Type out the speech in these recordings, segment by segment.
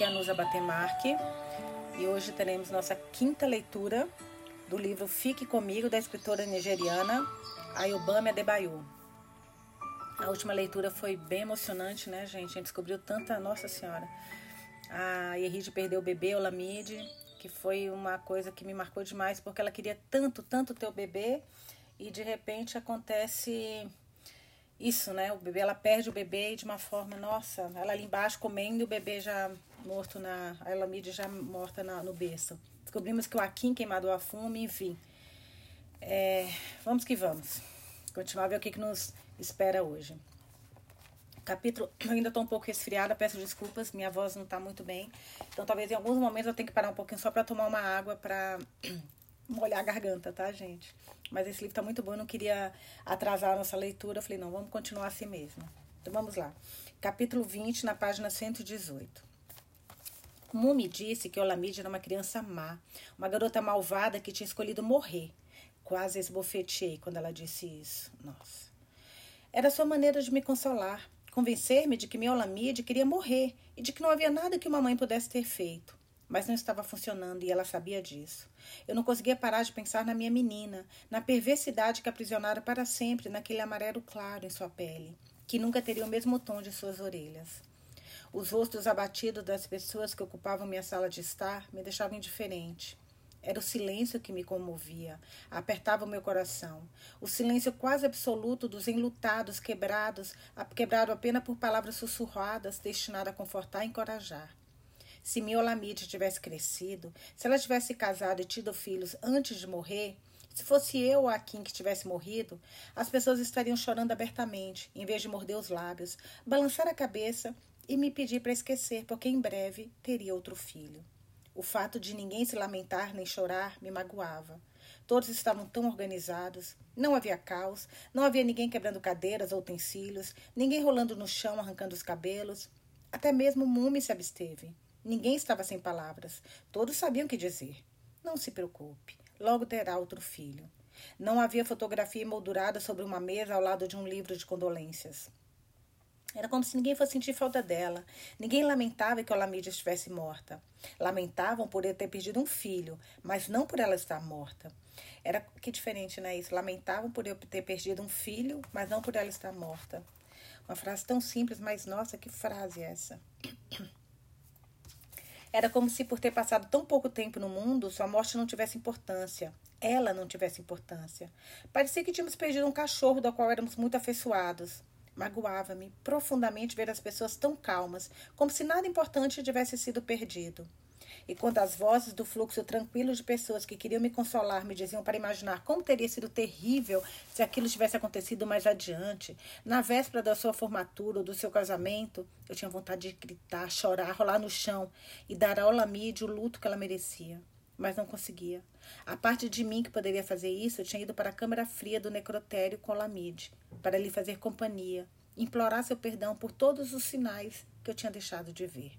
aqui é a Nusa Batemarque e hoje teremos nossa quinta leitura do livro Fique Comigo, da escritora nigeriana Ayobami Adebayo. A última leitura foi bem emocionante, né, gente? A gente descobriu tanta, nossa senhora. A Yeride perdeu o bebê, o Lamide, que foi uma coisa que me marcou demais, porque ela queria tanto, tanto ter o bebê, e de repente acontece isso, né? O bebê, ela perde o bebê de uma forma, nossa, ela ali embaixo comendo e o bebê já morto na, a Elamide já morta na, no berço. Descobrimos que o Akin queimado a fume, enfim. É, vamos que vamos. Continuar a ver o que, que nos espera hoje. Capítulo, eu ainda estou um pouco resfriada, peço desculpas, minha voz não está muito bem. Então talvez em alguns momentos eu tenha que parar um pouquinho só para tomar uma água para molhar a garganta, tá, gente? Mas esse livro tá muito bom, eu não queria atrasar a nossa leitura. Eu falei, não, vamos continuar assim mesmo. Então vamos lá. Capítulo 20, na página 118. Mumi disse que Olamide era uma criança má, uma garota malvada que tinha escolhido morrer. Quase esbofeteei quando ela disse isso. Nossa. Era sua maneira de me consolar, convencer-me de que minha Olamide queria morrer e de que não havia nada que uma mãe pudesse ter feito mas não estava funcionando e ela sabia disso. Eu não conseguia parar de pensar na minha menina, na perversidade que aprisionara para sempre naquele amarelo claro em sua pele, que nunca teria o mesmo tom de suas orelhas. Os rostos abatidos das pessoas que ocupavam minha sala de estar me deixavam indiferente. Era o silêncio que me comovia, apertava o meu coração. O silêncio quase absoluto dos enlutados, quebrados, quebrado apenas por palavras sussurradas, destinadas a confortar e encorajar. Se Miolamide tivesse crescido, se ela tivesse casado e tido filhos antes de morrer, se fosse eu ou a Kim que tivesse morrido, as pessoas estariam chorando abertamente, em vez de morder os lábios, balançar a cabeça e me pedir para esquecer, porque em breve teria outro filho. O fato de ninguém se lamentar nem chorar me magoava. Todos estavam tão organizados, não havia caos, não havia ninguém quebrando cadeiras ou utensílios, ninguém rolando no chão arrancando os cabelos. Até mesmo Mume se absteve. Ninguém estava sem palavras. Todos sabiam o que dizer. Não se preocupe, logo terá outro filho. Não havia fotografia emoldurada sobre uma mesa ao lado de um livro de condolências. Era como se ninguém fosse sentir falta dela. Ninguém lamentava que Olamide estivesse morta. Lamentavam por ter perdido um filho, mas não por ela estar morta. Era que diferente, né? Isso. Lamentavam por eu ter perdido um filho, mas não por ela estar morta. Uma frase tão simples, mas nossa, que frase é essa? Era como se, por ter passado tão pouco tempo no mundo, sua morte não tivesse importância. Ela não tivesse importância. Parecia que tínhamos perdido um cachorro do qual éramos muito afeiçoados. Magoava-me profundamente ver as pessoas tão calmas, como se nada importante tivesse sido perdido. E quando as vozes do fluxo tranquilo de pessoas que queriam me consolar me diziam para imaginar como teria sido terrível se aquilo tivesse acontecido mais adiante, na véspera da sua formatura ou do seu casamento, eu tinha vontade de gritar, chorar, rolar no chão e dar a Olamide o luto que ela merecia. Mas não conseguia. A parte de mim que poderia fazer isso tinha ido para a câmara fria do necrotério com Olamide, para lhe fazer companhia, implorar seu perdão por todos os sinais que eu tinha deixado de ver.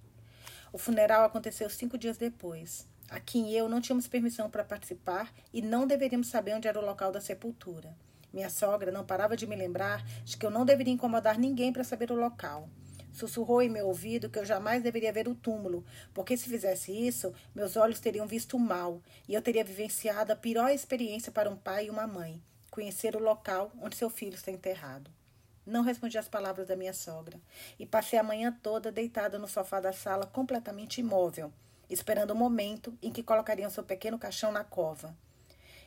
O funeral aconteceu cinco dias depois. Aqui e eu não tínhamos permissão para participar e não deveríamos saber onde era o local da sepultura. Minha sogra não parava de me lembrar de que eu não deveria incomodar ninguém para saber o local. Sussurrou em meu ouvido que eu jamais deveria ver o túmulo, porque se fizesse isso, meus olhos teriam visto mal e eu teria vivenciado a pior experiência para um pai e uma mãe: conhecer o local onde seu filho está enterrado. Não respondi às palavras da minha sogra e passei a manhã toda deitada no sofá da sala, completamente imóvel, esperando o momento em que colocariam seu pequeno caixão na cova.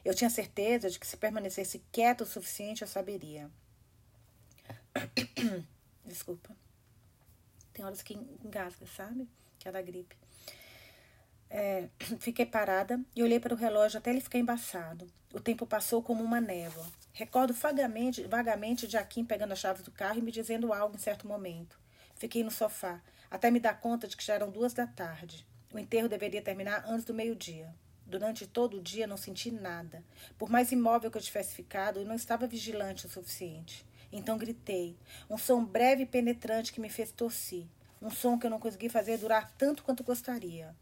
Eu tinha certeza de que se permanecesse quieto o suficiente, eu saberia. Desculpa. Tem horas que engasga, sabe? Que é da gripe. É, fiquei parada e olhei para o relógio até ele ficar embaçado. O tempo passou como uma névoa. Recordo vagamente, vagamente de Akin pegando a chave do carro e me dizendo algo em certo momento. Fiquei no sofá, até me dar conta de que já eram duas da tarde. O enterro deveria terminar antes do meio-dia. Durante todo o dia não senti nada. Por mais imóvel que eu tivesse ficado, eu não estava vigilante o suficiente. Então gritei, um som breve e penetrante que me fez tossir. Um som que eu não consegui fazer durar tanto quanto gostaria.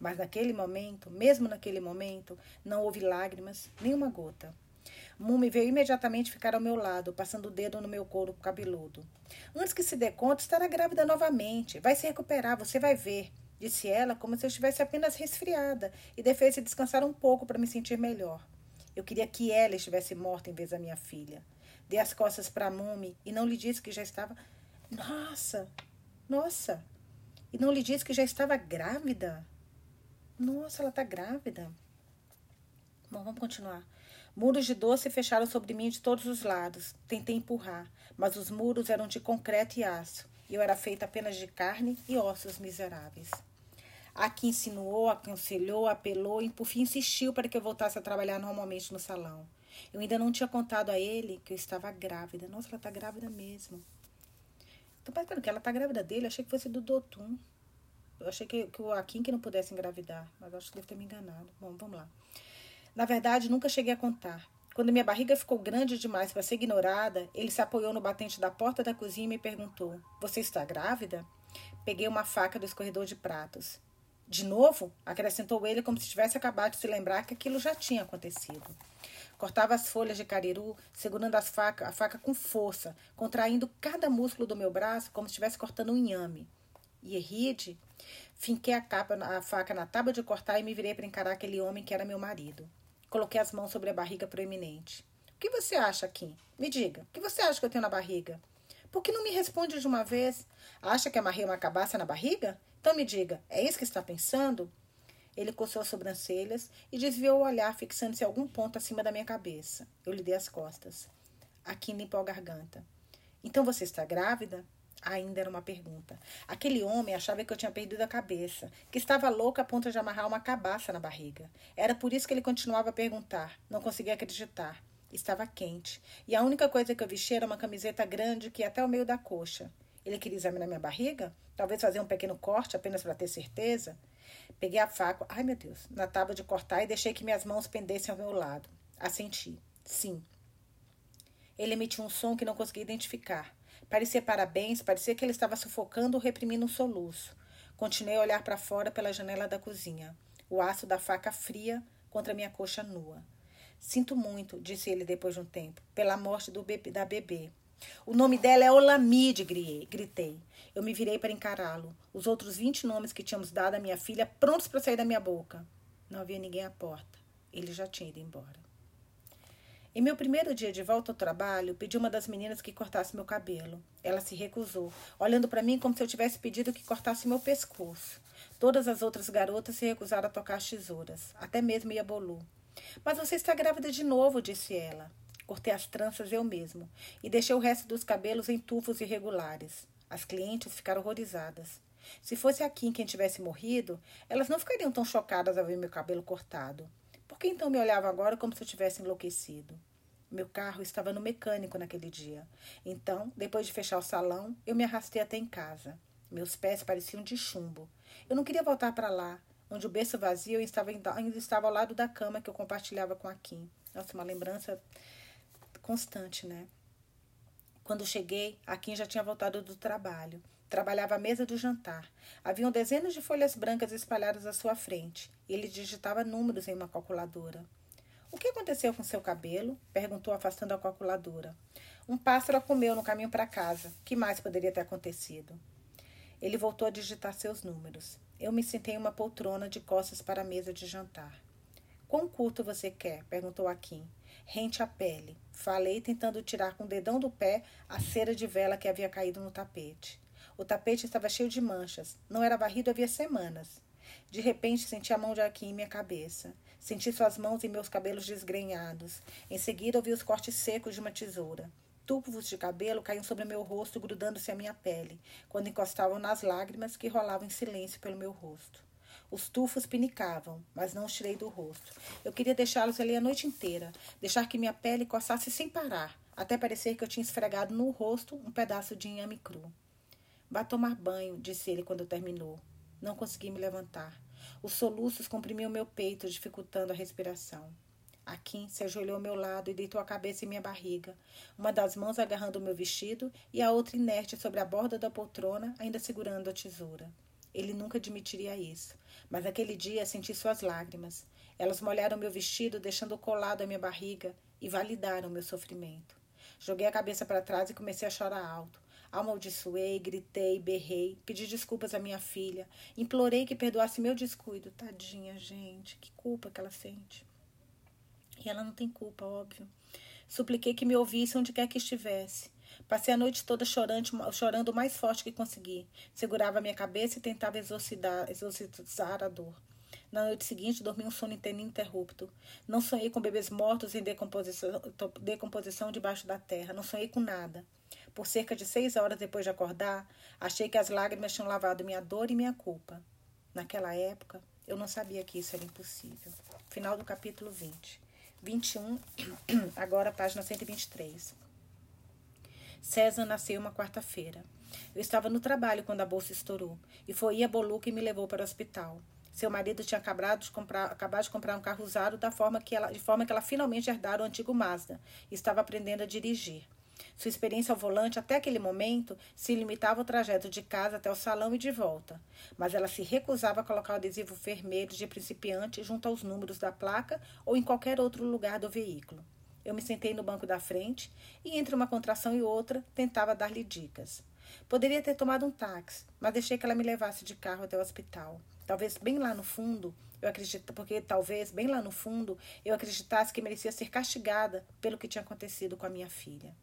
Mas naquele momento, mesmo naquele momento, não houve lágrimas, nem uma gota. Mumi veio imediatamente ficar ao meu lado, passando o dedo no meu couro cabeludo. Antes que se dê conta, estará grávida novamente. Vai se recuperar, você vai ver. disse ela, como se eu estivesse apenas resfriada e devesse descansar um pouco para me sentir melhor. Eu queria que ela estivesse morta em vez da minha filha. Dei as costas para Mumi e não lhe disse que já estava. Nossa! Nossa! E não lhe disse que já estava grávida? Nossa, ela está grávida. Bom, vamos continuar. Muros de doce fecharam sobre mim de todos os lados. Tentei empurrar, mas os muros eram de concreto e aço. E eu era feita apenas de carne e ossos miseráveis. Aqui insinuou, aconselhou, apelou e por fim insistiu para que eu voltasse a trabalhar normalmente no salão. Eu ainda não tinha contado a ele que eu estava grávida. Nossa, ela está grávida mesmo. Então, pensando que ela está grávida dele, achei que fosse do Dotum. Eu achei que, que o Akin que não pudesse engravidar, mas acho que deve ter me enganado. Bom, vamos lá. Na verdade, nunca cheguei a contar. Quando minha barriga ficou grande demais para ser ignorada, ele se apoiou no batente da porta da cozinha e me perguntou: Você está grávida? Peguei uma faca do escorredor de pratos. De novo? acrescentou ele, como se tivesse acabado de se lembrar que aquilo já tinha acontecido. Cortava as folhas de cariru, segurando as faca, a faca com força, contraindo cada músculo do meu braço como se estivesse cortando um inhame. E Erride, finquei a, capa, a faca na tábua de cortar e me virei para encarar aquele homem que era meu marido. Coloquei as mãos sobre a barriga proeminente. O que você acha, Kim? Me diga, o que você acha que eu tenho na barriga? Por que não me responde de uma vez? Acha que amarrei uma cabaça na barriga? Então me diga, é isso que está pensando? Ele coçou as sobrancelhas e desviou o olhar, fixando-se algum ponto acima da minha cabeça. Eu lhe dei as costas. Aqui limpou a garganta. Então você está grávida? Ainda era uma pergunta. Aquele homem achava que eu tinha perdido a cabeça, que estava louca a ponto de amarrar uma cabaça na barriga. Era por isso que ele continuava a perguntar. Não conseguia acreditar. Estava quente. E a única coisa que eu vestia era uma camiseta grande que ia até o meio da coxa. Ele queria examinar minha barriga? Talvez fazer um pequeno corte apenas para ter certeza? Peguei a faca, ai meu Deus, na tábua de cortar e deixei que minhas mãos pendessem ao meu lado. Assenti. Sim. Ele emitiu um som que não consegui identificar. Parecia parabéns, parecia que ele estava sufocando ou reprimindo um soluço. Continuei a olhar para fora pela janela da cozinha. O aço da faca fria contra minha coxa nua. Sinto muito, disse ele depois de um tempo, pela morte do bebê, da bebê. O nome dela é Olamide, gritei. Eu me virei para encará-lo. Os outros vinte nomes que tínhamos dado à minha filha prontos para sair da minha boca. Não havia ninguém à porta. Ele já tinha ido embora. Em meu primeiro dia de volta ao trabalho, pedi uma das meninas que cortasse meu cabelo. Ela se recusou, olhando para mim como se eu tivesse pedido que cortasse meu pescoço. Todas as outras garotas se recusaram a tocar as tesouras, até mesmo Iabolu. Mas você está grávida de novo, disse ela. Cortei as tranças eu mesmo e deixei o resto dos cabelos em tufos irregulares. As clientes ficaram horrorizadas. Se fosse aqui quem tivesse morrido, elas não ficariam tão chocadas ao ver meu cabelo cortado. Por que então me olhava agora como se eu tivesse enlouquecido? Meu carro estava no mecânico naquele dia. Então, depois de fechar o salão, eu me arrastei até em casa. Meus pés pareciam de chumbo. Eu não queria voltar para lá, onde o berço vazio estava, ainda estava ao lado da cama que eu compartilhava com a Kim. Nossa, uma lembrança constante, né? Quando cheguei, a Kim já tinha voltado do trabalho. Trabalhava à mesa do jantar. Haviam dezenas de folhas brancas espalhadas à sua frente. Ele digitava números em uma calculadora. O que aconteceu com seu cabelo? perguntou, afastando a calculadora. Um pássaro a comeu no caminho para casa. Que mais poderia ter acontecido? Ele voltou a digitar seus números. Eu me sentei em uma poltrona de costas para a mesa de jantar. Quão curto você quer? perguntou a Kim. Rente a pele. Falei, tentando tirar com o dedão do pé a cera de vela que havia caído no tapete. O tapete estava cheio de manchas. Não era varrido havia semanas. De repente senti a mão de Akin em minha cabeça. Senti suas mãos em meus cabelos desgrenhados. Em seguida ouvi os cortes secos de uma tesoura. Tufos de cabelo caíam sobre meu rosto, grudando-se à minha pele, quando encostavam nas lágrimas que rolavam em silêncio pelo meu rosto. Os tufos pinicavam, mas não os tirei do rosto. Eu queria deixá-los ali a noite inteira, deixar que minha pele coçasse sem parar, até parecer que eu tinha esfregado no rosto um pedaço de inhame cru. Vá tomar banho, disse ele quando terminou. Não consegui me levantar. Os soluços comprimiam meu peito, dificultando a respiração. Akin se ajoelhou ao meu lado e deitou a cabeça em minha barriga, uma das mãos agarrando o meu vestido e a outra inerte sobre a borda da poltrona, ainda segurando a tesoura. Ele nunca admitiria isso, mas naquele dia senti suas lágrimas. Elas molharam meu vestido, deixando colado à minha barriga e validaram meu sofrimento. Joguei a cabeça para trás e comecei a chorar alto. Amaldiçoei, gritei, berrei, pedi desculpas à minha filha, implorei que perdoasse meu descuido. Tadinha, gente, que culpa que ela sente. E ela não tem culpa, óbvio. Supliquei que me ouvisse onde quer que estivesse. Passei a noite toda chorando, chorando o mais forte que consegui. Segurava minha cabeça e tentava exorcizar, exorcizar a dor. Na noite seguinte, dormi um sono ininterrupto. Não sonhei com bebês mortos em decomposição, decomposição debaixo da terra. Não sonhei com nada. Por cerca de seis horas depois de acordar, achei que as lágrimas tinham lavado minha dor e minha culpa. Naquela época, eu não sabia que isso era impossível. Final do capítulo 20. 21, agora página 123. César nasceu uma quarta-feira. Eu estava no trabalho quando a bolsa estourou e foi a Bolu que me levou para o hospital. Seu marido tinha acabado de comprar, acabado de comprar um carro usado da forma que ela, de forma que ela finalmente herdara o antigo Mazda e estava aprendendo a dirigir. Sua experiência ao volante até aquele momento se limitava ao trajeto de casa até o salão e de volta, mas ela se recusava a colocar o adesivo vermelho de principiante junto aos números da placa ou em qualquer outro lugar do veículo. Eu me sentei no banco da frente e, entre uma contração e outra, tentava dar-lhe dicas. Poderia ter tomado um táxi, mas deixei que ela me levasse de carro até o hospital. Talvez bem lá no fundo, eu acredito, porque talvez bem lá no fundo eu acreditasse que merecia ser castigada pelo que tinha acontecido com a minha filha.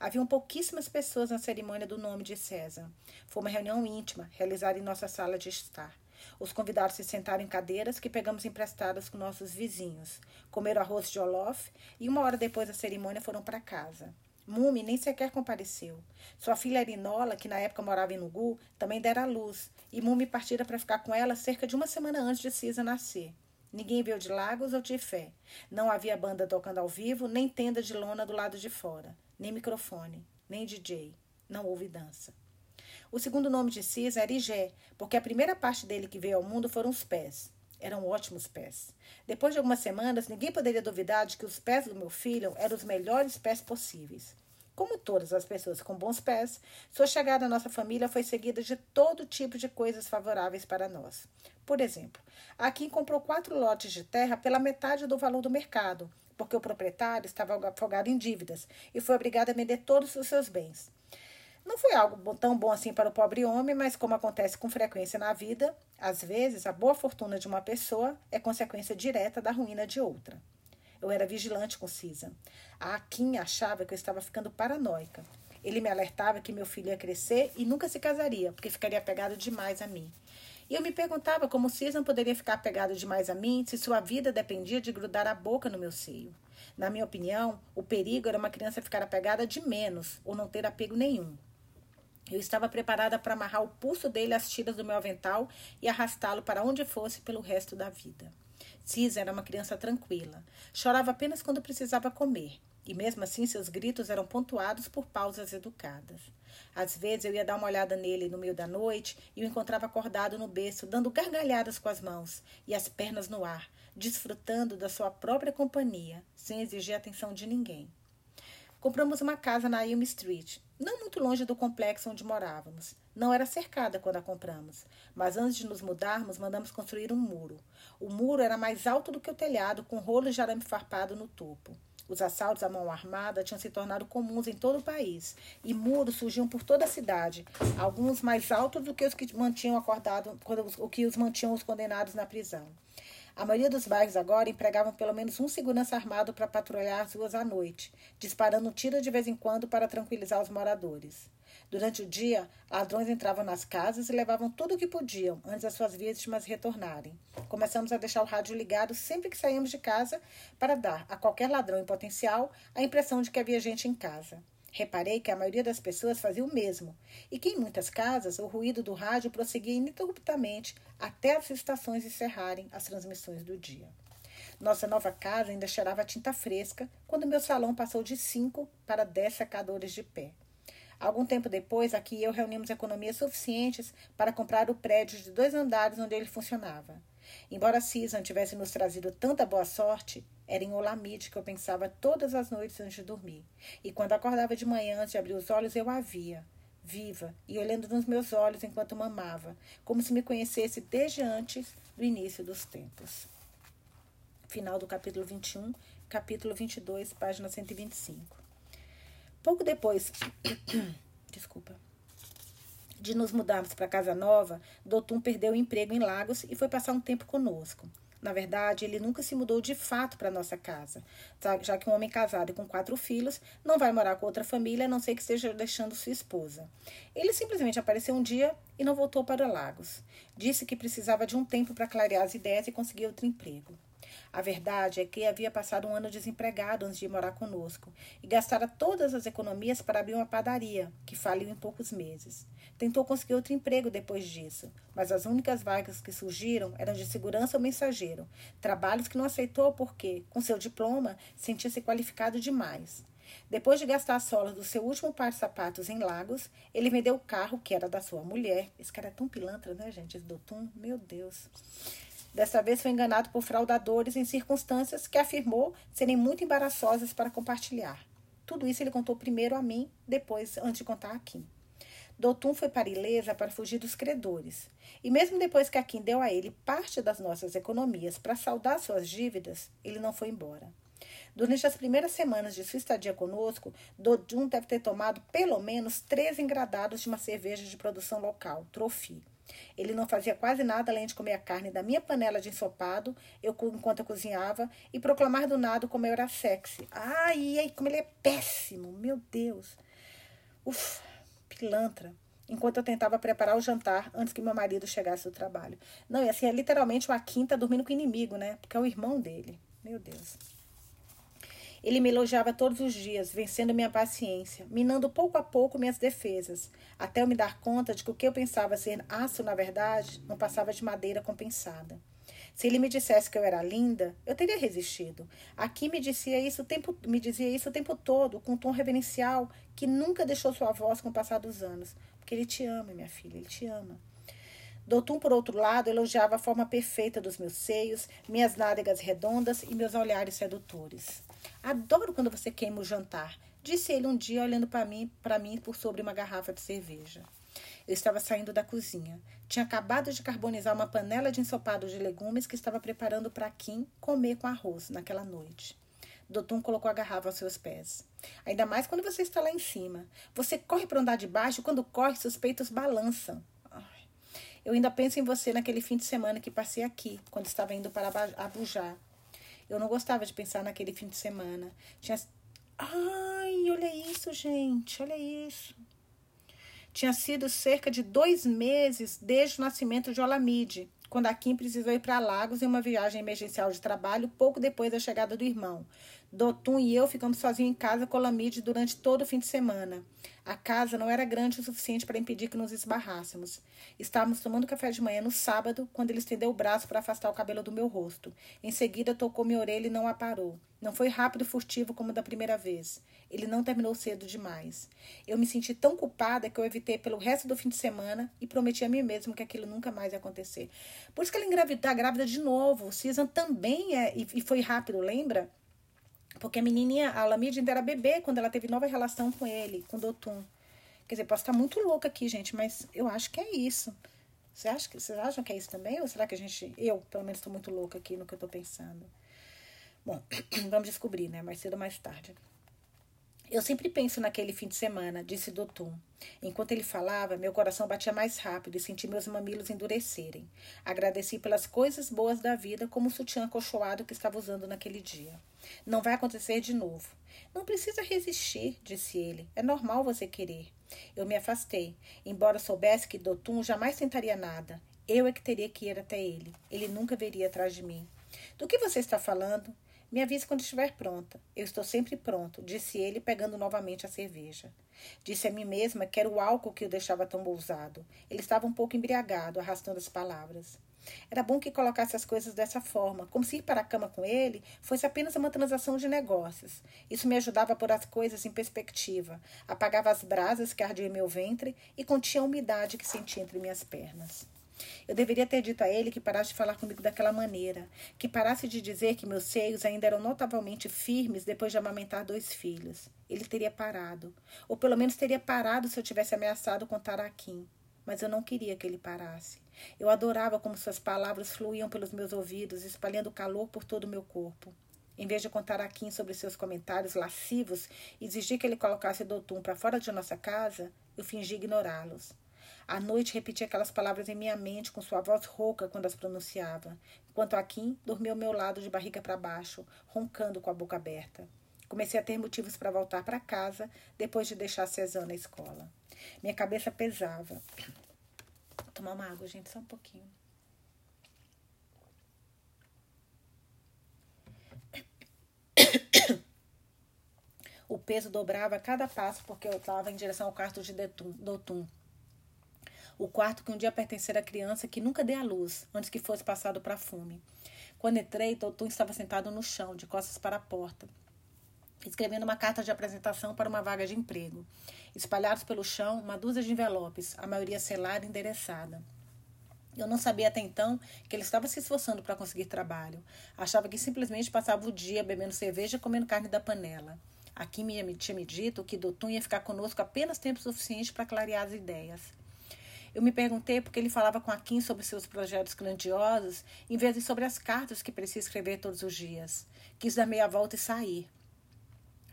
Haviam pouquíssimas pessoas na cerimônia do nome de César. Foi uma reunião íntima, realizada em nossa sala de estar. Os convidados se sentaram em cadeiras que pegamos emprestadas com nossos vizinhos. Comeram arroz de olof e uma hora depois da cerimônia foram para casa. Mumi nem sequer compareceu. Sua filha Arinola, que na época morava em Nugu, também dera à luz, e Mumi partira para ficar com ela cerca de uma semana antes de Cisa nascer. Ninguém veio de Lagos ou de Fé. Não havia banda tocando ao vivo, nem tenda de lona do lado de fora, nem microfone, nem DJ. Não houve dança. O segundo nome de Cisa era Igé, porque a primeira parte dele que veio ao mundo foram os pés. Eram ótimos pés. Depois de algumas semanas, ninguém poderia duvidar de que os pés do meu filho eram os melhores pés possíveis. Como todas as pessoas com bons pés, sua chegada à nossa família foi seguida de todo tipo de coisas favoráveis para nós. Por exemplo, a Kim comprou quatro lotes de terra pela metade do valor do mercado, porque o proprietário estava afogado em dívidas e foi obrigado a vender todos os seus bens. Não foi algo tão bom assim para o pobre homem, mas como acontece com frequência na vida, às vezes a boa fortuna de uma pessoa é consequência direta da ruína de outra. Eu era vigilante com Cisa. A Akin achava que eu estava ficando paranoica. Ele me alertava que meu filho ia crescer e nunca se casaria, porque ficaria apegado demais a mim. E eu me perguntava como Cisa poderia ficar apegado demais a mim se sua vida dependia de grudar a boca no meu seio. Na minha opinião, o perigo era uma criança ficar apegada de menos ou não ter apego nenhum. Eu estava preparada para amarrar o pulso dele às tiras do meu avental e arrastá-lo para onde fosse pelo resto da vida. Cisa era uma criança tranquila. Chorava apenas quando precisava comer. E mesmo assim, seus gritos eram pontuados por pausas educadas. Às vezes eu ia dar uma olhada nele no meio da noite e o encontrava acordado no berço, dando gargalhadas com as mãos e as pernas no ar, desfrutando da sua própria companhia, sem exigir atenção de ninguém. Compramos uma casa na Elm Street, não muito longe do complexo onde morávamos. Não era cercada quando a compramos, mas antes de nos mudarmos, mandamos construir um muro. O muro era mais alto do que o telhado, com rolo de arame farpado no topo. Os assaltos à mão armada tinham se tornado comuns em todo o país, e muros surgiam por toda a cidade, alguns mais altos do que os que mantinham acordado, o que os mantinham os condenados na prisão. A maioria dos bairros agora empregavam pelo menos um segurança armado para patrulhar as ruas à noite, disparando tiro de vez em quando para tranquilizar os moradores. Durante o dia, ladrões entravam nas casas e levavam tudo o que podiam antes das suas vítimas retornarem. Começamos a deixar o rádio ligado sempre que saímos de casa para dar a qualquer ladrão em potencial a impressão de que havia gente em casa. Reparei que a maioria das pessoas fazia o mesmo e que em muitas casas o ruído do rádio prosseguia ininterruptamente até as estações encerrarem as transmissões do dia. Nossa nova casa ainda cheirava tinta fresca quando meu salão passou de cinco para dez secadores de pé. Algum tempo depois, aqui e eu reunimos economias suficientes para comprar o prédio de dois andares onde ele funcionava. Embora Susan tivesse nos trazido tanta boa sorte, era em Olamide que eu pensava todas as noites antes de dormir. E quando acordava de manhã, antes de abrir os olhos, eu a via, viva, e olhando nos meus olhos enquanto mamava, como se me conhecesse desde antes do início dos tempos. Final do capítulo 21, capítulo 22, página 125. Pouco depois desculpa, de nos mudarmos para casa nova, Dotum perdeu o emprego em Lagos e foi passar um tempo conosco. Na verdade, ele nunca se mudou de fato para nossa casa, já que um homem casado e com quatro filhos não vai morar com outra família a não ser que esteja deixando sua esposa. Ele simplesmente apareceu um dia e não voltou para Lagos. Disse que precisava de um tempo para clarear as ideias e conseguir outro emprego. A verdade é que havia passado um ano desempregado antes de morar conosco e gastara todas as economias para abrir uma padaria, que faliu em poucos meses. Tentou conseguir outro emprego depois disso, mas as únicas vagas que surgiram eram de segurança ou mensageiro, trabalhos que não aceitou porque, com seu diploma, sentia-se qualificado demais. Depois de gastar a sola do seu último par de sapatos em Lagos, ele vendeu o carro que era da sua mulher. Esse cara é tão pilantra, né, gente? Esse Dotum, meu Deus. Dessa vez foi enganado por fraudadores em circunstâncias que afirmou serem muito embaraçosas para compartilhar. Tudo isso ele contou primeiro a mim, depois, antes de contar a Kim. Dotum foi para Ilesa para fugir dos credores. E mesmo depois que a Kim deu a ele parte das nossas economias para saldar suas dívidas, ele não foi embora. Durante as primeiras semanas de sua estadia conosco, Dodum deve ter tomado pelo menos três engradados de uma cerveja de produção local, Trofi. Ele não fazia quase nada além de comer a carne da minha panela de ensopado eu, enquanto eu cozinhava e proclamar do nada como eu era sexy. Ai, ai, como ele é péssimo, meu Deus. Uf, pilantra. Enquanto eu tentava preparar o jantar antes que meu marido chegasse do trabalho. Não, e assim, é literalmente Akin tá dormindo com o inimigo, né? Porque é o irmão dele. Meu Deus. Ele me elogiava todos os dias, vencendo minha paciência, minando pouco a pouco minhas defesas, até eu me dar conta de que o que eu pensava ser aço, na verdade, não passava de madeira compensada. Se ele me dissesse que eu era linda, eu teria resistido. Aqui me dizia isso o tempo, me dizia isso o tempo todo, com um tom reverencial que nunca deixou sua voz com o passar dos anos. Porque ele te ama, minha filha, ele te ama. Doutum, por outro lado, elogiava a forma perfeita dos meus seios, minhas nádegas redondas e meus olhares sedutores. Adoro quando você queima o jantar, disse ele um dia olhando para mim, para mim por sobre uma garrafa de cerveja. Eu estava saindo da cozinha. Tinha acabado de carbonizar uma panela de ensopado de legumes que estava preparando para Kim comer com arroz naquela noite. Dotum colocou a garrafa aos seus pés. Ainda mais quando você está lá em cima. Você corre para andar de baixo, quando corre, seus peitos balançam. Eu ainda penso em você naquele fim de semana que passei aqui, quando estava indo para Abujá. Eu não gostava de pensar naquele fim de semana. Tinha. Ai, olha isso, gente, olha isso. Tinha sido cerca de dois meses desde o nascimento de Olamide, quando a Kim precisou ir para Lagos em uma viagem emergencial de trabalho pouco depois da chegada do irmão. Dotum e eu ficamos sozinhos em casa com Olamide durante todo o fim de semana. A casa não era grande o suficiente para impedir que nos esbarrássemos. Estávamos tomando café de manhã no sábado, quando ele estendeu o braço para afastar o cabelo do meu rosto. Em seguida, tocou minha orelha e não a parou. Não foi rápido e furtivo como da primeira vez. Ele não terminou cedo demais. Eu me senti tão culpada que eu evitei pelo resto do fim de semana e prometi a mim mesmo que aquilo nunca mais ia acontecer. Por isso que ela engravidou, grávida de novo. O Susan também é, e, e foi rápido, lembra? Porque a menininha, a Lamide ainda era bebê quando ela teve nova relação com ele, com o Dotum. Quer dizer, posso estar muito louca aqui, gente, mas eu acho que é isso. Você acha que, vocês acham que é isso também? Ou será que a gente. Eu, pelo menos, estou muito louca aqui no que eu estou pensando? Bom, vamos descobrir, né? Mais cedo ou mais tarde. Eu sempre penso naquele fim de semana, disse Dotum. Enquanto ele falava, meu coração batia mais rápido e senti meus mamilos endurecerem. Agradeci pelas coisas boas da vida, como o sutiã acolchoado que estava usando naquele dia. Não vai acontecer de novo. Não precisa resistir, disse ele. É normal você querer. Eu me afastei, embora soubesse que Dotum jamais tentaria nada. Eu é que teria que ir até ele. Ele nunca veria atrás de mim. Do que você está falando? Me avise quando estiver pronta. Eu estou sempre pronto, disse ele, pegando novamente a cerveja. Disse a mim mesma que era o álcool que o deixava tão ousado. Ele estava um pouco embriagado, arrastando as palavras. Era bom que colocasse as coisas dessa forma, como se ir para a cama com ele fosse apenas uma transação de negócios. Isso me ajudava a pôr as coisas em perspectiva, apagava as brasas que ardiam em meu ventre e continha a umidade que sentia entre minhas pernas. Eu deveria ter dito a ele que parasse de falar comigo daquela maneira, que parasse de dizer que meus seios ainda eram notavelmente firmes depois de amamentar dois filhos. Ele teria parado, ou pelo menos teria parado se eu tivesse ameaçado contar a Kim. Mas eu não queria que ele parasse. Eu adorava como suas palavras fluíam pelos meus ouvidos, espalhando calor por todo o meu corpo. Em vez de contar a Kim sobre seus comentários lascivos e exigir que ele colocasse Dotum para fora de nossa casa, eu fingi ignorá-los. À noite repetia aquelas palavras em minha mente com sua voz rouca quando as pronunciava, enquanto a Kim dormia ao meu lado de barriga para baixo, roncando com a boca aberta. Comecei a ter motivos para voltar para casa depois de deixar Cezanne na escola. Minha cabeça pesava. Vou tomar uma água, gente, só um pouquinho. O peso dobrava a cada passo porque eu estava em direção ao quarto de Dotum. O quarto que um dia pertencera à criança que nunca dei à luz, antes que fosse passado para fume. Quando entrei, Dotum estava sentado no chão, de costas para a porta, escrevendo uma carta de apresentação para uma vaga de emprego. Espalhados pelo chão, uma dúzia de envelopes, a maioria selada e endereçada. Eu não sabia até então que ele estava se esforçando para conseguir trabalho. Achava que simplesmente passava o dia bebendo cerveja e comendo carne da panela. Aqui me tinha me dito que Dotun ia ficar conosco apenas tempo suficiente para clarear as ideias. Eu me perguntei por que ele falava com a Kim sobre seus projetos grandiosos, em vez de sobre as cartas que precisa escrever todos os dias. Quis dar meia volta e sair.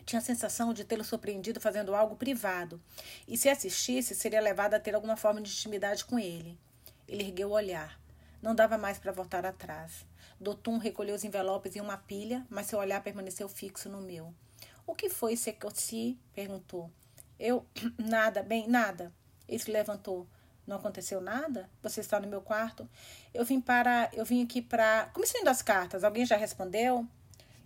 Tinha a sensação de tê-lo surpreendido fazendo algo privado, e se assistisse, seria levada a ter alguma forma de intimidade com ele. Ele ergueu o olhar. Não dava mais para voltar atrás. Dotum recolheu os envelopes em uma pilha, mas seu olhar permaneceu fixo no meu. O que foi, Secoci? perguntou. Eu. Nada, bem, nada. Ele se levantou. Não aconteceu nada? Você está no meu quarto? Eu vim para. Eu vim aqui para. Como estão indo as cartas? Alguém já respondeu?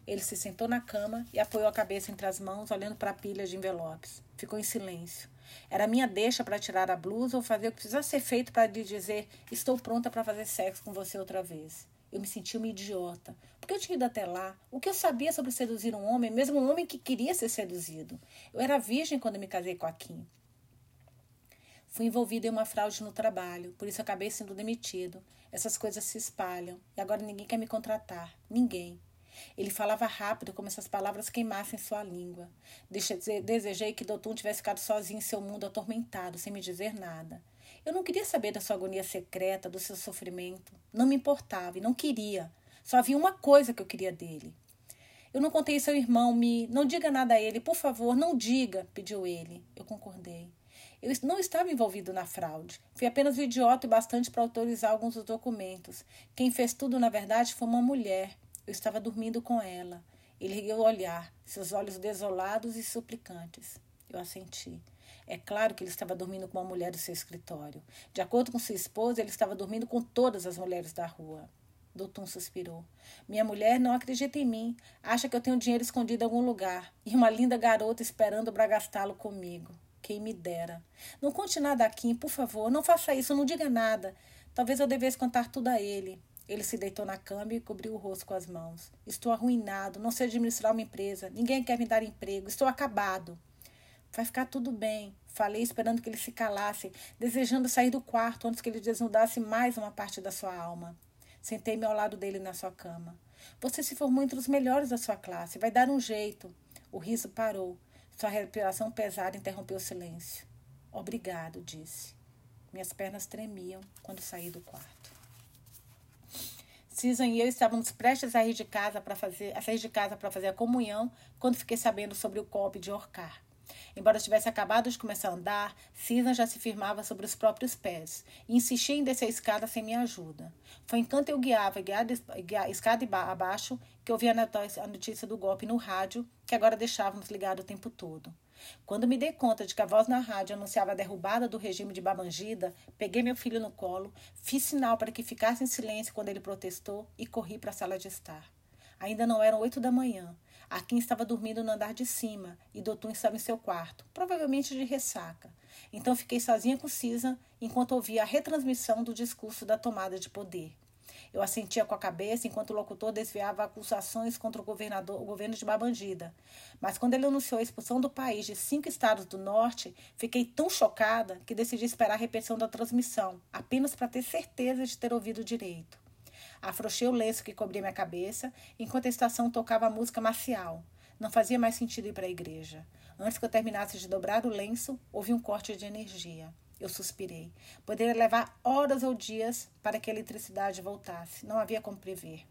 Ele se sentou na cama e apoiou a cabeça entre as mãos, olhando para a pilha de envelopes. Ficou em silêncio. Era minha deixa para tirar a blusa ou fazer o que precisasse ser feito para lhe dizer: Estou pronta para fazer sexo com você outra vez. Eu me senti uma idiota. Porque eu tinha ido até lá. O que eu sabia sobre seduzir um homem, mesmo um homem que queria ser seduzido? Eu era virgem quando me casei com a Kim. Fui envolvida em uma fraude no trabalho, por isso acabei sendo demitido. Essas coisas se espalham e agora ninguém quer me contratar. Ninguém. Ele falava rápido, como se as palavras queimassem sua língua. Desejei que Doutor tivesse ficado sozinho em seu mundo atormentado, sem me dizer nada. Eu não queria saber da sua agonia secreta, do seu sofrimento. Não me importava e não queria. Só havia uma coisa que eu queria dele. Eu não contei isso ao irmão, me. Não diga nada a ele, por favor, não diga, pediu ele. Eu concordei. Eu não estava envolvido na fraude. Fui apenas um idiota e bastante para autorizar alguns dos documentos. Quem fez tudo, na verdade, foi uma mulher. Eu estava dormindo com ela. Ele ergueu o olhar, seus olhos desolados e suplicantes. Eu assenti. É claro que ele estava dormindo com uma mulher do seu escritório. De acordo com sua esposa, ele estava dormindo com todas as mulheres da rua. Doutum suspirou. Minha mulher não acredita em mim. Acha que eu tenho dinheiro escondido em algum lugar. E uma linda garota esperando para gastá-lo comigo. Quem me dera. Não conte nada aqui, por favor. Não faça isso, não diga nada. Talvez eu devesse contar tudo a ele. Ele se deitou na cama e cobriu o rosto com as mãos. Estou arruinado, não sei administrar uma empresa, ninguém quer me dar emprego, estou acabado. Vai ficar tudo bem. Falei esperando que ele se calasse, desejando sair do quarto antes que ele desnudasse mais uma parte da sua alma. Sentei-me ao lado dele na sua cama. Você se formou entre os melhores da sua classe. Vai dar um jeito. O riso parou. Sua respiração pesada interrompeu o silêncio. Obrigado, disse. Minhas pernas tremiam quando saí do quarto. Susan e eu estávamos prestes a ir de casa para fazer, a sair de casa para fazer a comunhão quando fiquei sabendo sobre o golpe de Orcar. Embora tivesse acabado de começar a andar, Cisna já se firmava sobre os próprios pés e insistia em descer a escada sem minha ajuda. Foi enquanto eu guiava guiada, guiada, escada abaixo que ouvi a notícia do golpe no rádio, que agora deixávamos ligado o tempo todo. Quando me dei conta de que a voz na rádio anunciava a derrubada do regime de Babangida, peguei meu filho no colo, fiz sinal para que ficasse em silêncio quando ele protestou e corri para a sala de estar. Ainda não eram oito da manhã. Akin estava dormindo no andar de cima e Dotun estava em seu quarto, provavelmente de ressaca. Então fiquei sozinha com Cisa enquanto ouvia a retransmissão do discurso da tomada de poder. Eu assentia com a cabeça enquanto o locutor desviava acusações contra o, governador, o governo de Babangida. Mas quando ele anunciou a expulsão do país de cinco estados do norte, fiquei tão chocada que decidi esperar a repetição da transmissão, apenas para ter certeza de ter ouvido direito. Afrouxei o lenço que cobria minha cabeça, enquanto a estação tocava a música marcial. Não fazia mais sentido ir para a igreja. Antes que eu terminasse de dobrar o lenço, houve um corte de energia. Eu suspirei. Poderia levar horas ou dias para que a eletricidade voltasse. Não havia como prever.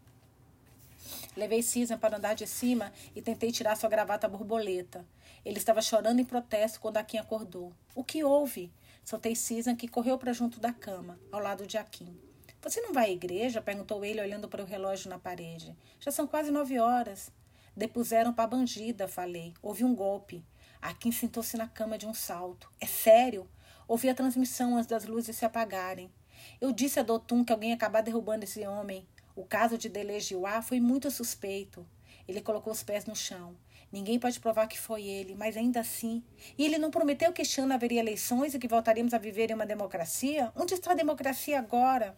Levei Susan para andar de cima e tentei tirar sua gravata borboleta. Ele estava chorando em protesto quando Akin acordou. O que houve? Soltei Susan, que correu para junto da cama, ao lado de Akin. Você não vai à igreja? perguntou ele, olhando para o relógio na parede. Já são quase nove horas. Depuseram para bandida, falei. Houve um golpe. Akin sentou-se na cama de um salto. É sério? Ouvi a transmissão antes das luzes se apagarem. Eu disse a Dotum que alguém acabou derrubando esse homem. O caso de Delegiuá foi muito suspeito. Ele colocou os pés no chão. Ninguém pode provar que foi ele, mas ainda assim. E ele não prometeu que este ano haveria eleições e que voltaríamos a viver em uma democracia? Onde está a democracia agora?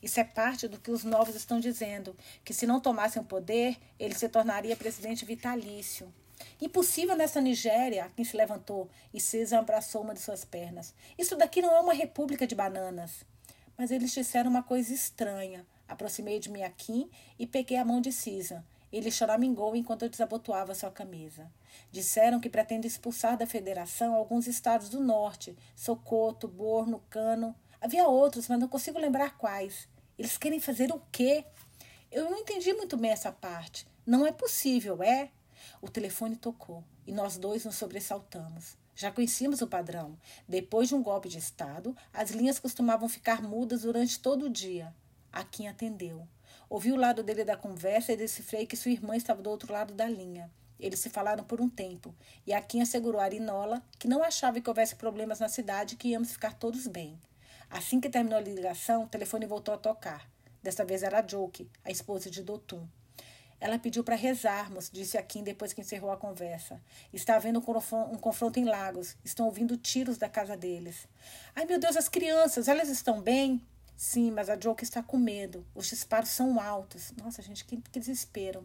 Isso é parte do que os novos estão dizendo: que se não tomassem o poder, ele se tornaria presidente vitalício. Impossível nessa Nigéria, quem se levantou e César abraçou uma de suas pernas. Isso daqui não é uma república de bananas. Mas eles disseram uma coisa estranha. Aproximei de Miaquim e peguei a mão de Cisa. Ele choramingou enquanto eu desabotoava sua camisa. Disseram que pretendem expulsar da federação alguns estados do norte: Socoto, Borno, Cano. Havia outros, mas não consigo lembrar quais. Eles querem fazer o quê? Eu não entendi muito bem essa parte. Não é possível, é? O telefone tocou e nós dois nos sobressaltamos. Já conhecíamos o padrão. Depois de um golpe de Estado, as linhas costumavam ficar mudas durante todo o dia. Akin atendeu. Ouvi o lado dele da conversa e decifrei que sua irmã estava do outro lado da linha. Eles se falaram por um tempo, e Akin assegurou a Arinola que não achava que houvesse problemas na cidade e que íamos ficar todos bem. Assim que terminou a ligação, o telefone voltou a tocar. Desta vez era a Joke, a esposa de Dotum. Ela pediu para rezarmos, disse Akin depois que encerrou a conversa. Está havendo um confronto em Lagos. Estão ouvindo tiros da casa deles. Ai, meu Deus, as crianças, elas estão bem? Sim, mas a Joke está com medo. Os disparos são altos. Nossa, gente, que, que desespero.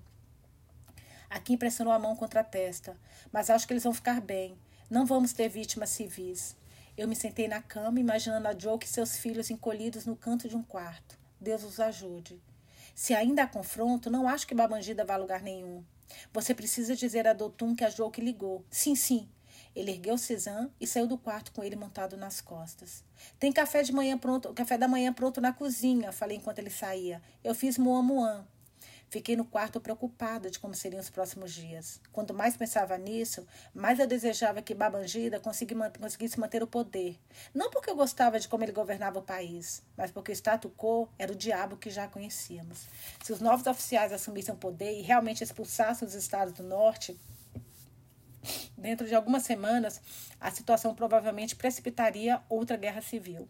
Aqui pressionou a mão contra a testa. Mas acho que eles vão ficar bem. Não vamos ter vítimas civis. Eu me sentei na cama, imaginando a Joke e seus filhos encolhidos no canto de um quarto. Deus os ajude. Se ainda há confronto, não acho que Babangida vá a lugar nenhum. Você precisa dizer a Dotum que a Joke ligou. Sim, sim. Ele ergueu Cezanne e saiu do quarto com ele montado nas costas. Tem café de manhã pronto, café da manhã pronto na cozinha, falei enquanto ele saía. Eu fiz moamuan. Fiquei no quarto preocupada de como seriam os próximos dias. Quanto mais pensava nisso, mais eu desejava que Babangida conseguisse manter o poder. Não porque eu gostava de como ele governava o país, mas porque o status quo era o diabo que já conhecíamos. Se os novos oficiais assumissem o poder e realmente expulsassem os estados do norte, Dentro de algumas semanas, a situação provavelmente precipitaria outra guerra civil.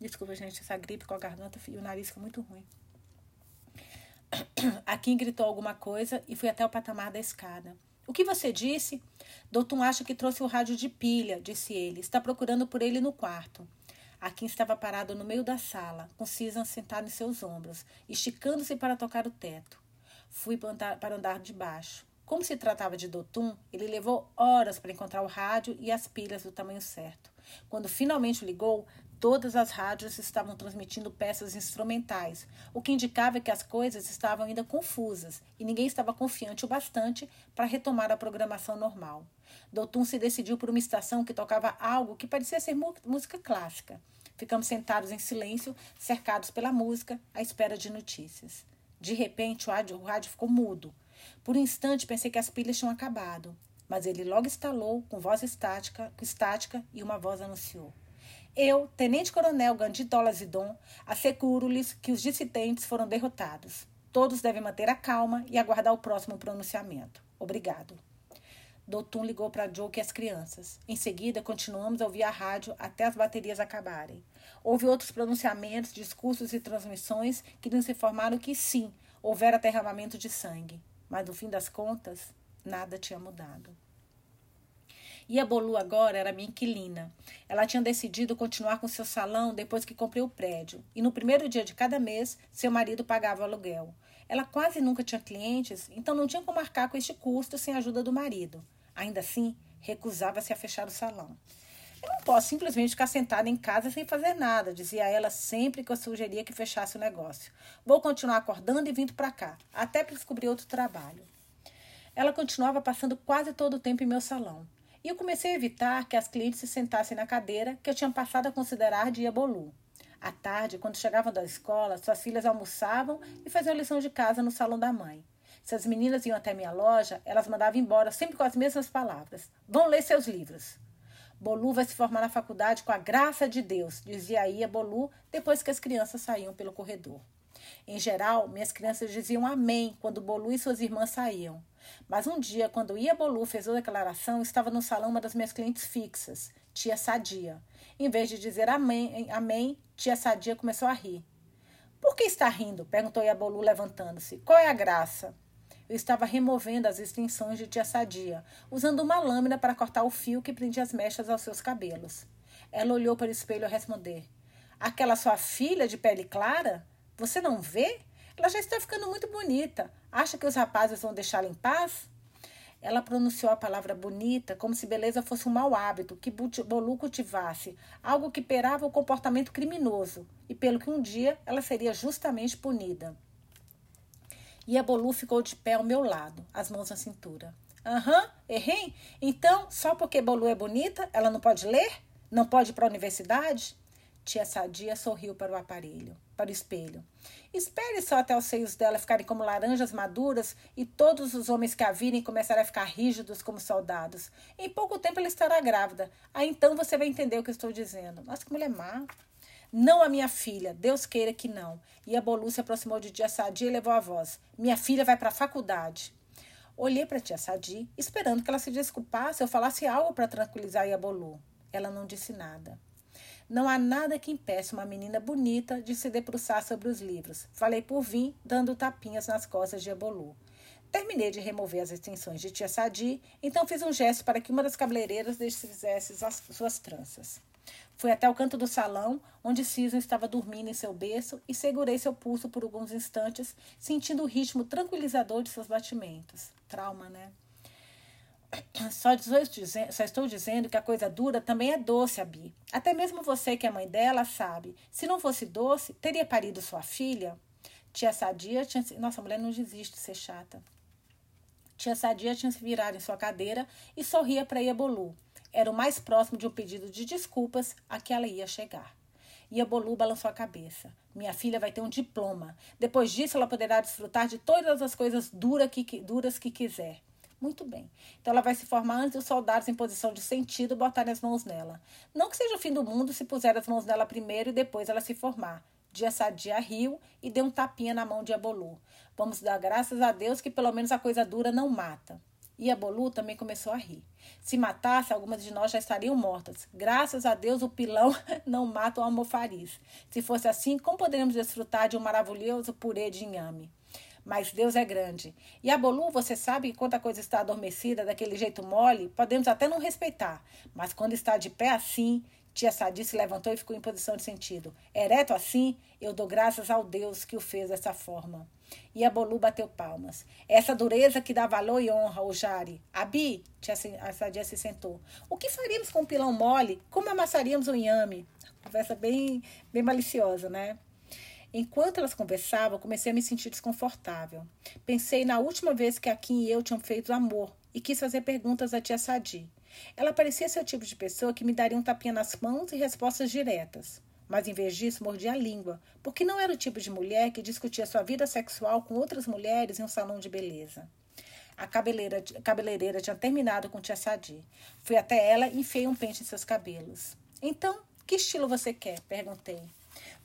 Desculpa, gente, essa gripe com a garganta e o nariz fica muito ruim. A Kim gritou alguma coisa e fui até o patamar da escada. O que você disse? Doutor acha que trouxe o rádio de pilha, disse ele. Está procurando por ele no quarto. A Kim estava parado no meio da sala, com Susan sentado em seus ombros, esticando-se para tocar o teto. Fui para andar de baixo. Como se tratava de Dotum, ele levou horas para encontrar o rádio e as pilhas do tamanho certo. Quando finalmente ligou, todas as rádios estavam transmitindo peças instrumentais, o que indicava que as coisas estavam ainda confusas e ninguém estava confiante o bastante para retomar a programação normal. Dotum se decidiu por uma estação que tocava algo que parecia ser música clássica. Ficamos sentados em silêncio, cercados pela música, à espera de notícias. De repente, o rádio, ficou mudo. Por um instante pensei que as pilhas tinham acabado, mas ele logo estalou com voz estática, estática e uma voz anunciou. Eu, Tenente Coronel Gandhi Dolazidon, asseguro-lhes que os dissidentes foram derrotados. Todos devem manter a calma e aguardar o próximo pronunciamento. Obrigado. Dotum ligou para Joke e as crianças. Em seguida, continuamos a ouvir a rádio até as baterias acabarem. Houve outros pronunciamentos, discursos e transmissões que nos informaram que sim, houvera derramamento de sangue. Mas no fim das contas, nada tinha mudado. E a Bolu agora era minha inquilina. Ela tinha decidido continuar com seu salão depois que comprei o prédio. E no primeiro dia de cada mês, seu marido pagava o aluguel. Ela quase nunca tinha clientes, então não tinha como marcar com este custo sem a ajuda do marido. Ainda assim, recusava-se a fechar o salão. Eu não posso simplesmente ficar sentada em casa sem fazer nada, dizia ela sempre que eu sugeria que fechasse o negócio. Vou continuar acordando e vindo para cá, até descobrir outro trabalho. Ela continuava passando quase todo o tempo em meu salão. E eu comecei a evitar que as clientes se sentassem na cadeira que eu tinha passado a considerar de Iabolu. À tarde, quando chegavam da escola, suas filhas almoçavam e faziam lição de casa no salão da mãe. Se as meninas iam até minha loja, elas mandavam embora sempre com as mesmas palavras: Vão ler seus livros. Bolu vai se formar na faculdade com a graça de Deus, dizia Ia Bolu depois que as crianças saíam pelo corredor. Em geral, minhas crianças diziam amém quando Bolu e suas irmãs saíam. Mas um dia, quando Ia Bolu fez a declaração, estava no salão uma das minhas clientes fixas, tia Sadia. Em vez de dizer amém, amém tia Sadia começou a rir. Por que está rindo? perguntou Ia Bolu levantando-se. Qual é a graça? Estava removendo as extensões de tia Sadia, usando uma lâmina para cortar o fio que prendia as mechas aos seus cabelos. Ela olhou para o espelho a responder. Aquela sua filha de pele clara? Você não vê? Ela já está ficando muito bonita. Acha que os rapazes vão deixá-la em paz? Ela pronunciou a palavra bonita como se beleza fosse um mau hábito que Bolu cultivasse, algo que perava o comportamento criminoso, e pelo que um dia ela seria justamente punida. E a Bolu ficou de pé ao meu lado, as mãos na cintura. Aham, uhum, errei? Então, só porque Bolu é bonita, ela não pode ler? Não pode ir para a universidade? Tia Sadia sorriu para o aparelho, para o espelho. Espere só até os seios dela ficarem como laranjas maduras e todos os homens que a virem começarem a ficar rígidos como soldados. Em pouco tempo ela estará grávida. Aí então você vai entender o que estou dizendo. Nossa, que mulher má. Não a minha filha, Deus queira que não. E a Bolu se aproximou de tia Sadia e levou a voz. Minha filha vai para a faculdade. Olhei para tia Sadi, esperando que ela se desculpasse ou falasse algo para tranquilizar a Bolu. Ela não disse nada. Não há nada que impeça uma menina bonita de se debruçar sobre os livros. Falei por vir, dando tapinhas nas costas de Ebolu. Terminei de remover as extensões de tia Sadi, então fiz um gesto para que uma das cabeleireiras desfizesse as suas tranças. Fui até o canto do salão, onde Susan estava dormindo em seu berço, e segurei seu pulso por alguns instantes, sentindo o ritmo tranquilizador de seus batimentos. Trauma, né? Só, só, estou dizendo que a coisa dura também é doce, Abi. Até mesmo você, que é mãe dela, sabe. Se não fosse doce, teria parido sua filha? Tia Sadia tinha. Nossa, a mulher não desiste de ser chata. Tia Sadia tinha se virado em sua cadeira e sorria para Iabolu. Era o mais próximo de um pedido de desculpas a que ela ia chegar. Iabolu balançou a cabeça. Minha filha vai ter um diploma. Depois disso, ela poderá desfrutar de todas as coisas dura que, duras que quiser. Muito bem. Então ela vai se formar antes dos soldados em posição de sentido botarem as mãos nela. Não que seja o fim do mundo se puser as mãos nela primeiro e depois ela se formar. Dia Sadia riu e deu um tapinha na mão de Abolu. Vamos dar graças a Deus que pelo menos a coisa dura não mata. E Abolu também começou a rir. Se matasse, algumas de nós já estariam mortas. Graças a Deus o pilão não mata o almofariz. Se fosse assim, como poderíamos desfrutar de um maravilhoso purê de inhame? mas Deus é grande. E a Bolu, você sabe que quando a coisa está adormecida, daquele jeito mole, podemos até não respeitar, mas quando está de pé assim, Tia Sadi se levantou e ficou em posição de sentido. Ereto assim, eu dou graças ao Deus que o fez dessa forma. E a Bolu bateu palmas. Essa dureza que dá valor e honra ao Jari. Abi, tia Sadia se sentou. O que faríamos com um pilão mole? Como amassaríamos um inhame? Conversa bem, bem maliciosa, né? Enquanto elas conversavam, comecei a me sentir desconfortável. Pensei na última vez que a Kim e eu tinham feito amor e quis fazer perguntas à tia Sadi. Ela parecia ser o tipo de pessoa que me daria um tapinha nas mãos e respostas diretas. Mas em vez disso, mordia a língua, porque não era o tipo de mulher que discutia sua vida sexual com outras mulheres em um salão de beleza. A cabeleireira tinha terminado com tia Sadi. Fui até ela e enfiei um pente em seus cabelos. Então, que estilo você quer? perguntei.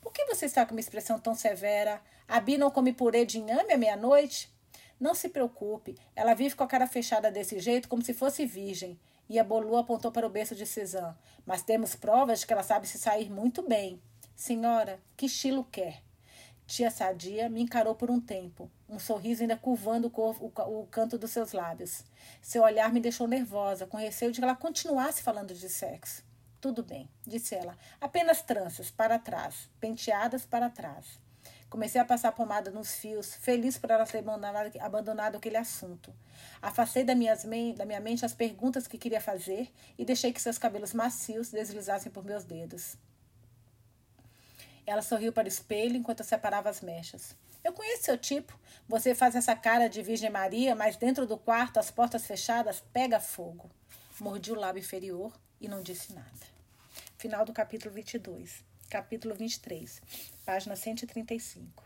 Por que você está com uma expressão tão severa? A Bi não come purê de inhame à meia-noite? Não se preocupe, ela vive com a cara fechada desse jeito como se fosse virgem. E a Bolu apontou para o berço de Cezanne. Mas temos provas de que ela sabe se sair muito bem. Senhora, que estilo quer? Tia Sadia me encarou por um tempo, um sorriso ainda curvando o, o, o, canto dos seus lábios. Seu olhar me deixou nervosa, com receio de que ela continuasse falando de sexo. Tudo bem, disse ela. Apenas tranças para trás, penteadas para trás. Comecei a passar pomada nos fios, feliz por ela ter abandonado, aquele assunto. Afastei da, minhas, da minha mente as perguntas que queria fazer e deixei que seus cabelos macios deslizassem por meus dedos. Ela sorriu para o espelho enquanto eu separava as mechas. Eu conheço seu tipo. Você faz essa cara de Virgem Maria, mas dentro do quarto, as portas fechadas, pega fogo. Mordi o lábio inferior e não disse nada. Final do capítulo 22. Capítulo 23, página 135.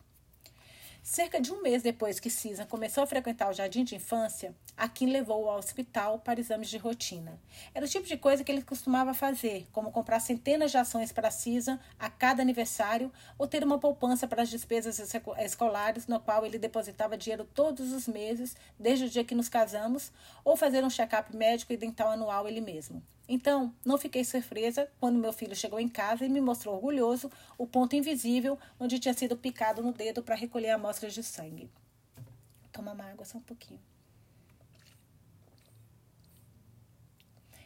Cerca de um mês depois que Susan começou a frequentar o jardim de infância, a Kim levou-o ao hospital para exames de rotina. Era o tipo de coisa que ele costumava fazer, como comprar centenas de ações para Susan a cada aniversário ou ter uma poupança para as despesas escolares, no qual ele depositava dinheiro todos os meses, desde o dia que nos casamos, ou fazer um check-up médico e dental anual ele mesmo. Então, não fiquei surpresa quando meu filho chegou em casa e me mostrou orgulhoso o ponto invisível onde tinha sido picado no dedo para recolher amostras de sangue. Toma uma água só um pouquinho.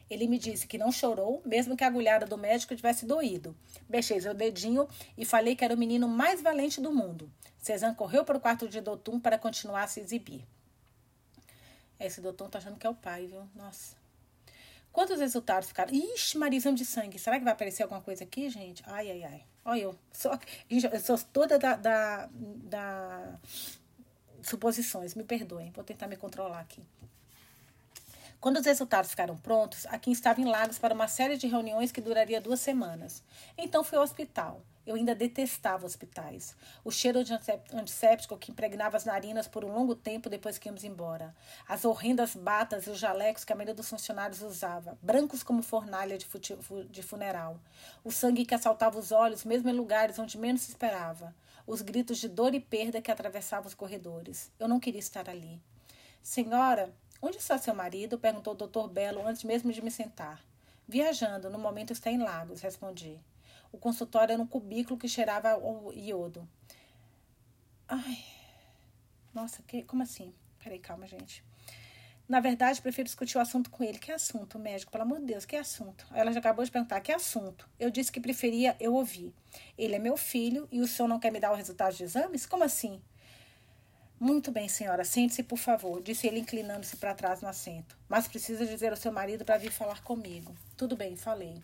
Ele me disse que não chorou, mesmo que a agulhada do médico tivesse doído. Beijei seu dedinho e falei que era o menino mais valente do mundo. Cezanne correu para o quarto de Dotum para continuar a se exibir. Esse Dotum tá achando que é o pai, viu? Nossa. Quantos resultados ficaram? Ixi, Marizão de sangue. Será que vai aparecer alguma coisa aqui, gente? Ai, ai, ai. Olha eu. Sou, eu sou toda da, da, da suposições. Me perdoem. Vou tentar me controlar aqui. Quando os resultados ficaram prontos, a Kim estava em Lagos para uma série de reuniões que duraria duas semanas. Então fui ao hospital. Eu ainda detestava hospitais. O cheiro de antisséptico que impregnava as narinas por um longo tempo depois que íamos embora. As horrendas batas e os jalecos que a maioria dos funcionários usava, brancos como fornalha de, de funeral. O sangue que assaltava os olhos, mesmo em lugares onde menos se esperava. Os gritos de dor e perda que atravessavam os corredores. Eu não queria estar ali. Senhora, onde está seu marido? perguntou o doutor Belo antes mesmo de me sentar. Viajando, no momento está em Lagos, respondi. O consultório era um cubículo que cheirava o iodo. Ai. Nossa, que, como assim? Peraí, calma, gente. Na verdade, prefiro discutir o assunto com ele. Que assunto, médico? Pelo amor de Deus, que assunto? Ela já acabou de perguntar, que assunto? Eu disse que preferia eu ouvir. Ele é meu filho e o senhor não quer me dar o resultado de exames? Como assim? Muito bem, senhora. Sente-se, por favor, disse ele, inclinando-se para trás no assento. Mas precisa dizer ao seu marido para vir falar comigo. Tudo bem, falei.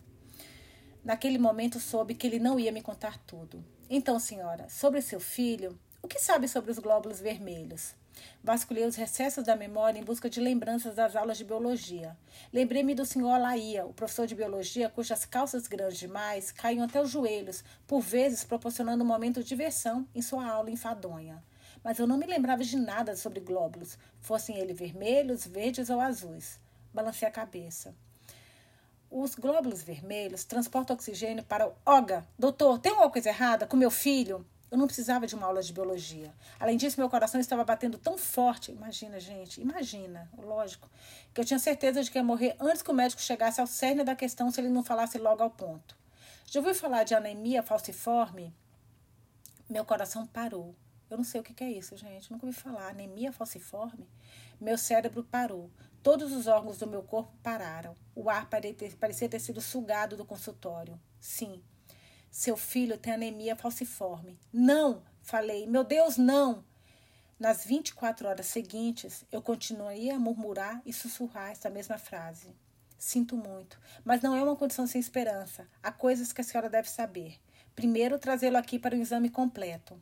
Naquele momento soube que ele não ia me contar tudo. Então, senhora, sobre seu filho, o que sabe sobre os glóbulos vermelhos? Vasculhei os recessos da memória em busca de lembranças das aulas de biologia. Lembrei-me do senhor Laía, o professor de biologia, cujas calças grandes demais caíam até os joelhos, por vezes proporcionando um momento de diversão em sua aula enfadonha. Mas eu não me lembrava de nada sobre glóbulos, fossem eles vermelhos, verdes ou azuis. Balancei a cabeça. Os glóbulos vermelhos transportam oxigênio para o OGA. Doutor, tem alguma coisa errada com meu filho? Eu não precisava de uma aula de biologia. Além disso, meu coração estava batendo tão forte. Imagina, gente, imagina, lógico, que eu tinha certeza de que ia morrer antes que o médico chegasse ao cerne da questão se ele não falasse logo ao ponto. Já ouviu falar de anemia falciforme? Meu coração parou. Eu não sei o que é isso, gente. Nunca ouvi falar. Anemia falciforme? Meu cérebro parou. Todos os órgãos do meu corpo pararam. O ar parecia ter sido sugado do consultório. Sim. Seu filho tem anemia falciforme. Não! Falei. Meu Deus, não! Nas 24 horas seguintes, eu continuei a murmurar e sussurrar essa mesma frase. Sinto muito, mas não é uma condição sem esperança. Há coisas que a senhora deve saber. Primeiro, trazê-lo aqui para o exame completo.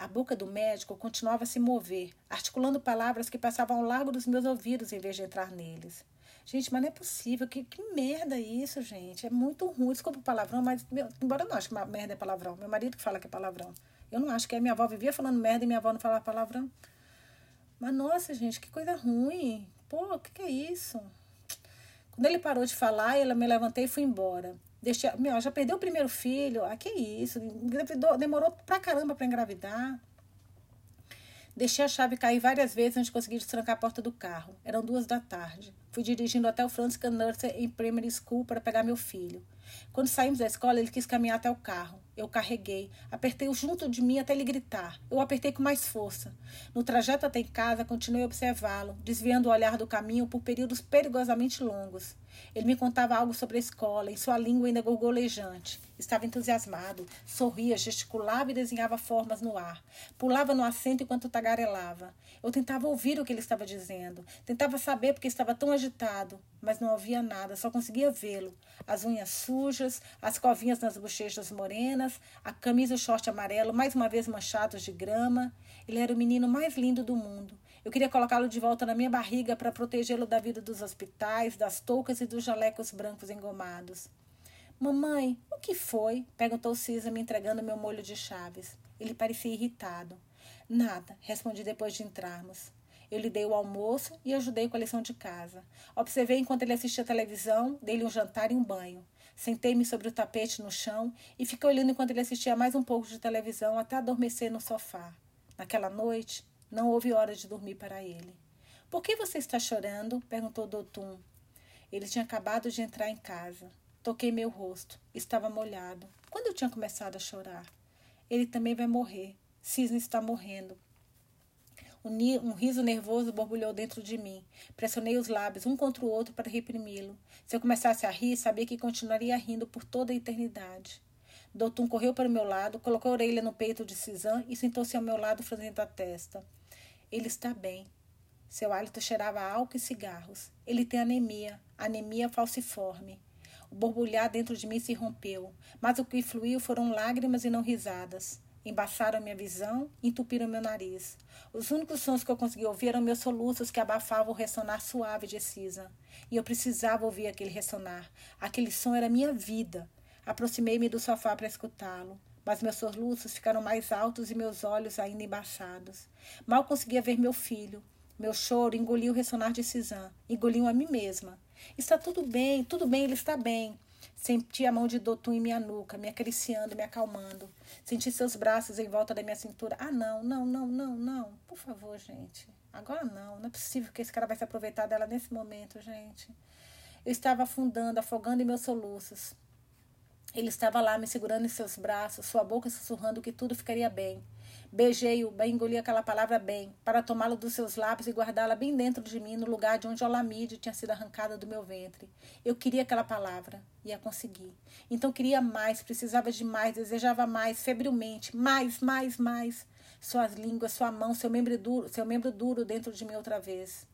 A boca do médico continuava a se mover, articulando palavras que passavam ao largo dos meus ouvidos em vez de entrar neles. Gente, mas não é possível. Que, que merda é isso, gente? É muito ruim. Desculpa o palavrão, mas meu, embora eu não acho que merda é palavrão. Meu marido que fala que é palavrão. Eu não acho que a minha avó vivia falando merda e minha avó não falava palavrão. Mas nossa, gente, que coisa ruim. Pô, o que, que é isso? Quando ele parou de falar, eu me levantei e fui embora. Deixei, meu, já perdeu o primeiro filho. Ah, que isso? Demorou pra caramba para engravidar. Deixei a chave cair várias vezes antes de conseguir destrancar a porta do carro. Eram duas da tarde. Fui dirigindo até o Franciscan Nursery Primary School para pegar meu filho. Quando saímos da escola, ele quis caminhar até o carro. Eu carreguei, apertei-o junto de mim até ele gritar. Eu apertei com mais força. No trajeto até em casa, continuei a observá-lo, desviando o olhar do caminho por períodos perigosamente longos. Ele me contava algo sobre a escola, em sua língua ainda gorgolejante. Estava entusiasmado, sorria, gesticulava e desenhava formas no ar. Pulava no assento enquanto tagarelava. Eu tentava ouvir o que ele estava dizendo. Tentava saber porque estava tão agitado, mas não ouvia nada, só conseguia vê-lo. As unhas sujas, as covinhas nas bochechas morenas, a camisa e o short amarelo mais uma vez manchados de grama. Ele era o menino mais lindo do mundo. Eu queria colocá-lo de volta na minha barriga para protegê-lo da vida dos hospitais, das toucas e dos jalecos brancos engomados. Mamãe, o que foi? perguntou Cisa, me entregando meu molho de chaves. Ele parecia irritado. Nada, respondi depois de entrarmos. Eu lhe dei o almoço e ajudei com a lição de casa. Observei enquanto ele assistia televisão, dei-lhe um jantar e um banho. Sentei-me sobre o tapete no chão e fiquei olhando enquanto ele assistia mais um pouco de televisão até adormecer no sofá. Naquela noite, não houve hora de dormir para ele. Por que você está chorando? perguntou Dotum. Ele tinha acabado de entrar em casa. Toquei meu rosto. Estava molhado. Quando eu tinha começado a chorar? Ele também vai morrer. Cisne está morrendo. Um riso nervoso borbulhou dentro de mim. Pressionei os lábios um contra o outro para reprimi-lo. Se eu começasse a rir, sabia que continuaria rindo por toda a eternidade. Dotum correu para o meu lado, colocou a orelha no peito de Cisã e sentou-se ao meu lado, franzindo a testa. Ele está bem. Seu hálito cheirava álcool e cigarros. Ele tem anemia, anemia falciforme. O borbulhar dentro de mim se rompeu, mas o que fluiu foram lágrimas e não risadas. Embaçaram minha visão entupiram meu nariz. Os únicos sons que eu conseguia ouvir eram meus soluços que abafavam o ressonar suave de Cisa. E eu precisava ouvir aquele ressonar. Aquele som era minha vida. Aproximei-me do sofá para escutá-lo mas meus soluços ficaram mais altos e meus olhos ainda embaçados. Mal conseguia ver meu filho. Meu choro engoliu o ressonar de Cisã, engoliu a mim mesma. Está tudo bem, tudo bem, ele está bem. Senti a mão de Dotum em minha nuca, me acariciando, me acalmando. Senti seus braços em volta da minha cintura. Ah, não, não, não, não, não. Por favor, gente. Agora não. Não é possível que esse cara vai se aproveitar dela nesse momento, gente. Eu estava afundando, afogando em meus soluços. Ele estava lá me segurando em seus braços, sua boca sussurrando que tudo ficaria bem. Beijei-o, engoli aquela palavra bem, para tomá-lo dos seus lábios e guardá-la bem dentro de mim, no lugar de onde Olamide tinha sido arrancada do meu ventre. Eu queria aquela palavra e a consegui. Então queria mais, precisava de mais, desejava mais, febrilmente, mais, mais, mais. Suas línguas, sua mão, seu membro duro, seu membro duro dentro de mim outra vez.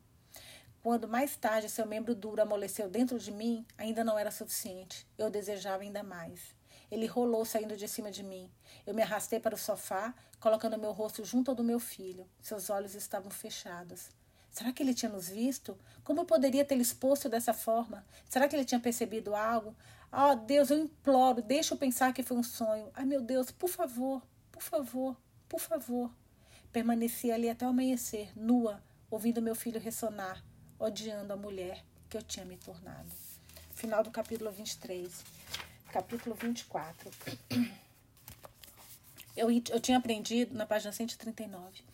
Quando mais tarde seu membro duro amoleceu dentro de mim, ainda não era suficiente. Eu desejava ainda mais. Ele rolou saindo de cima de mim. Eu me arrastei para o sofá, colocando meu rosto junto ao do meu filho. Seus olhos estavam fechados. Será que ele tinha nos visto? Como eu poderia tê-lo exposto dessa forma? Será que ele tinha percebido algo? Oh, Deus, eu imploro, deixa eu pensar que foi um sonho. Ai, meu Deus, por favor, por favor, por favor. Permaneci ali até o amanhecer, nua, ouvindo meu filho ressonar odiando a mulher que eu tinha me tornado. Final do capítulo 23. Capítulo 24. Eu, eu tinha aprendido na página 139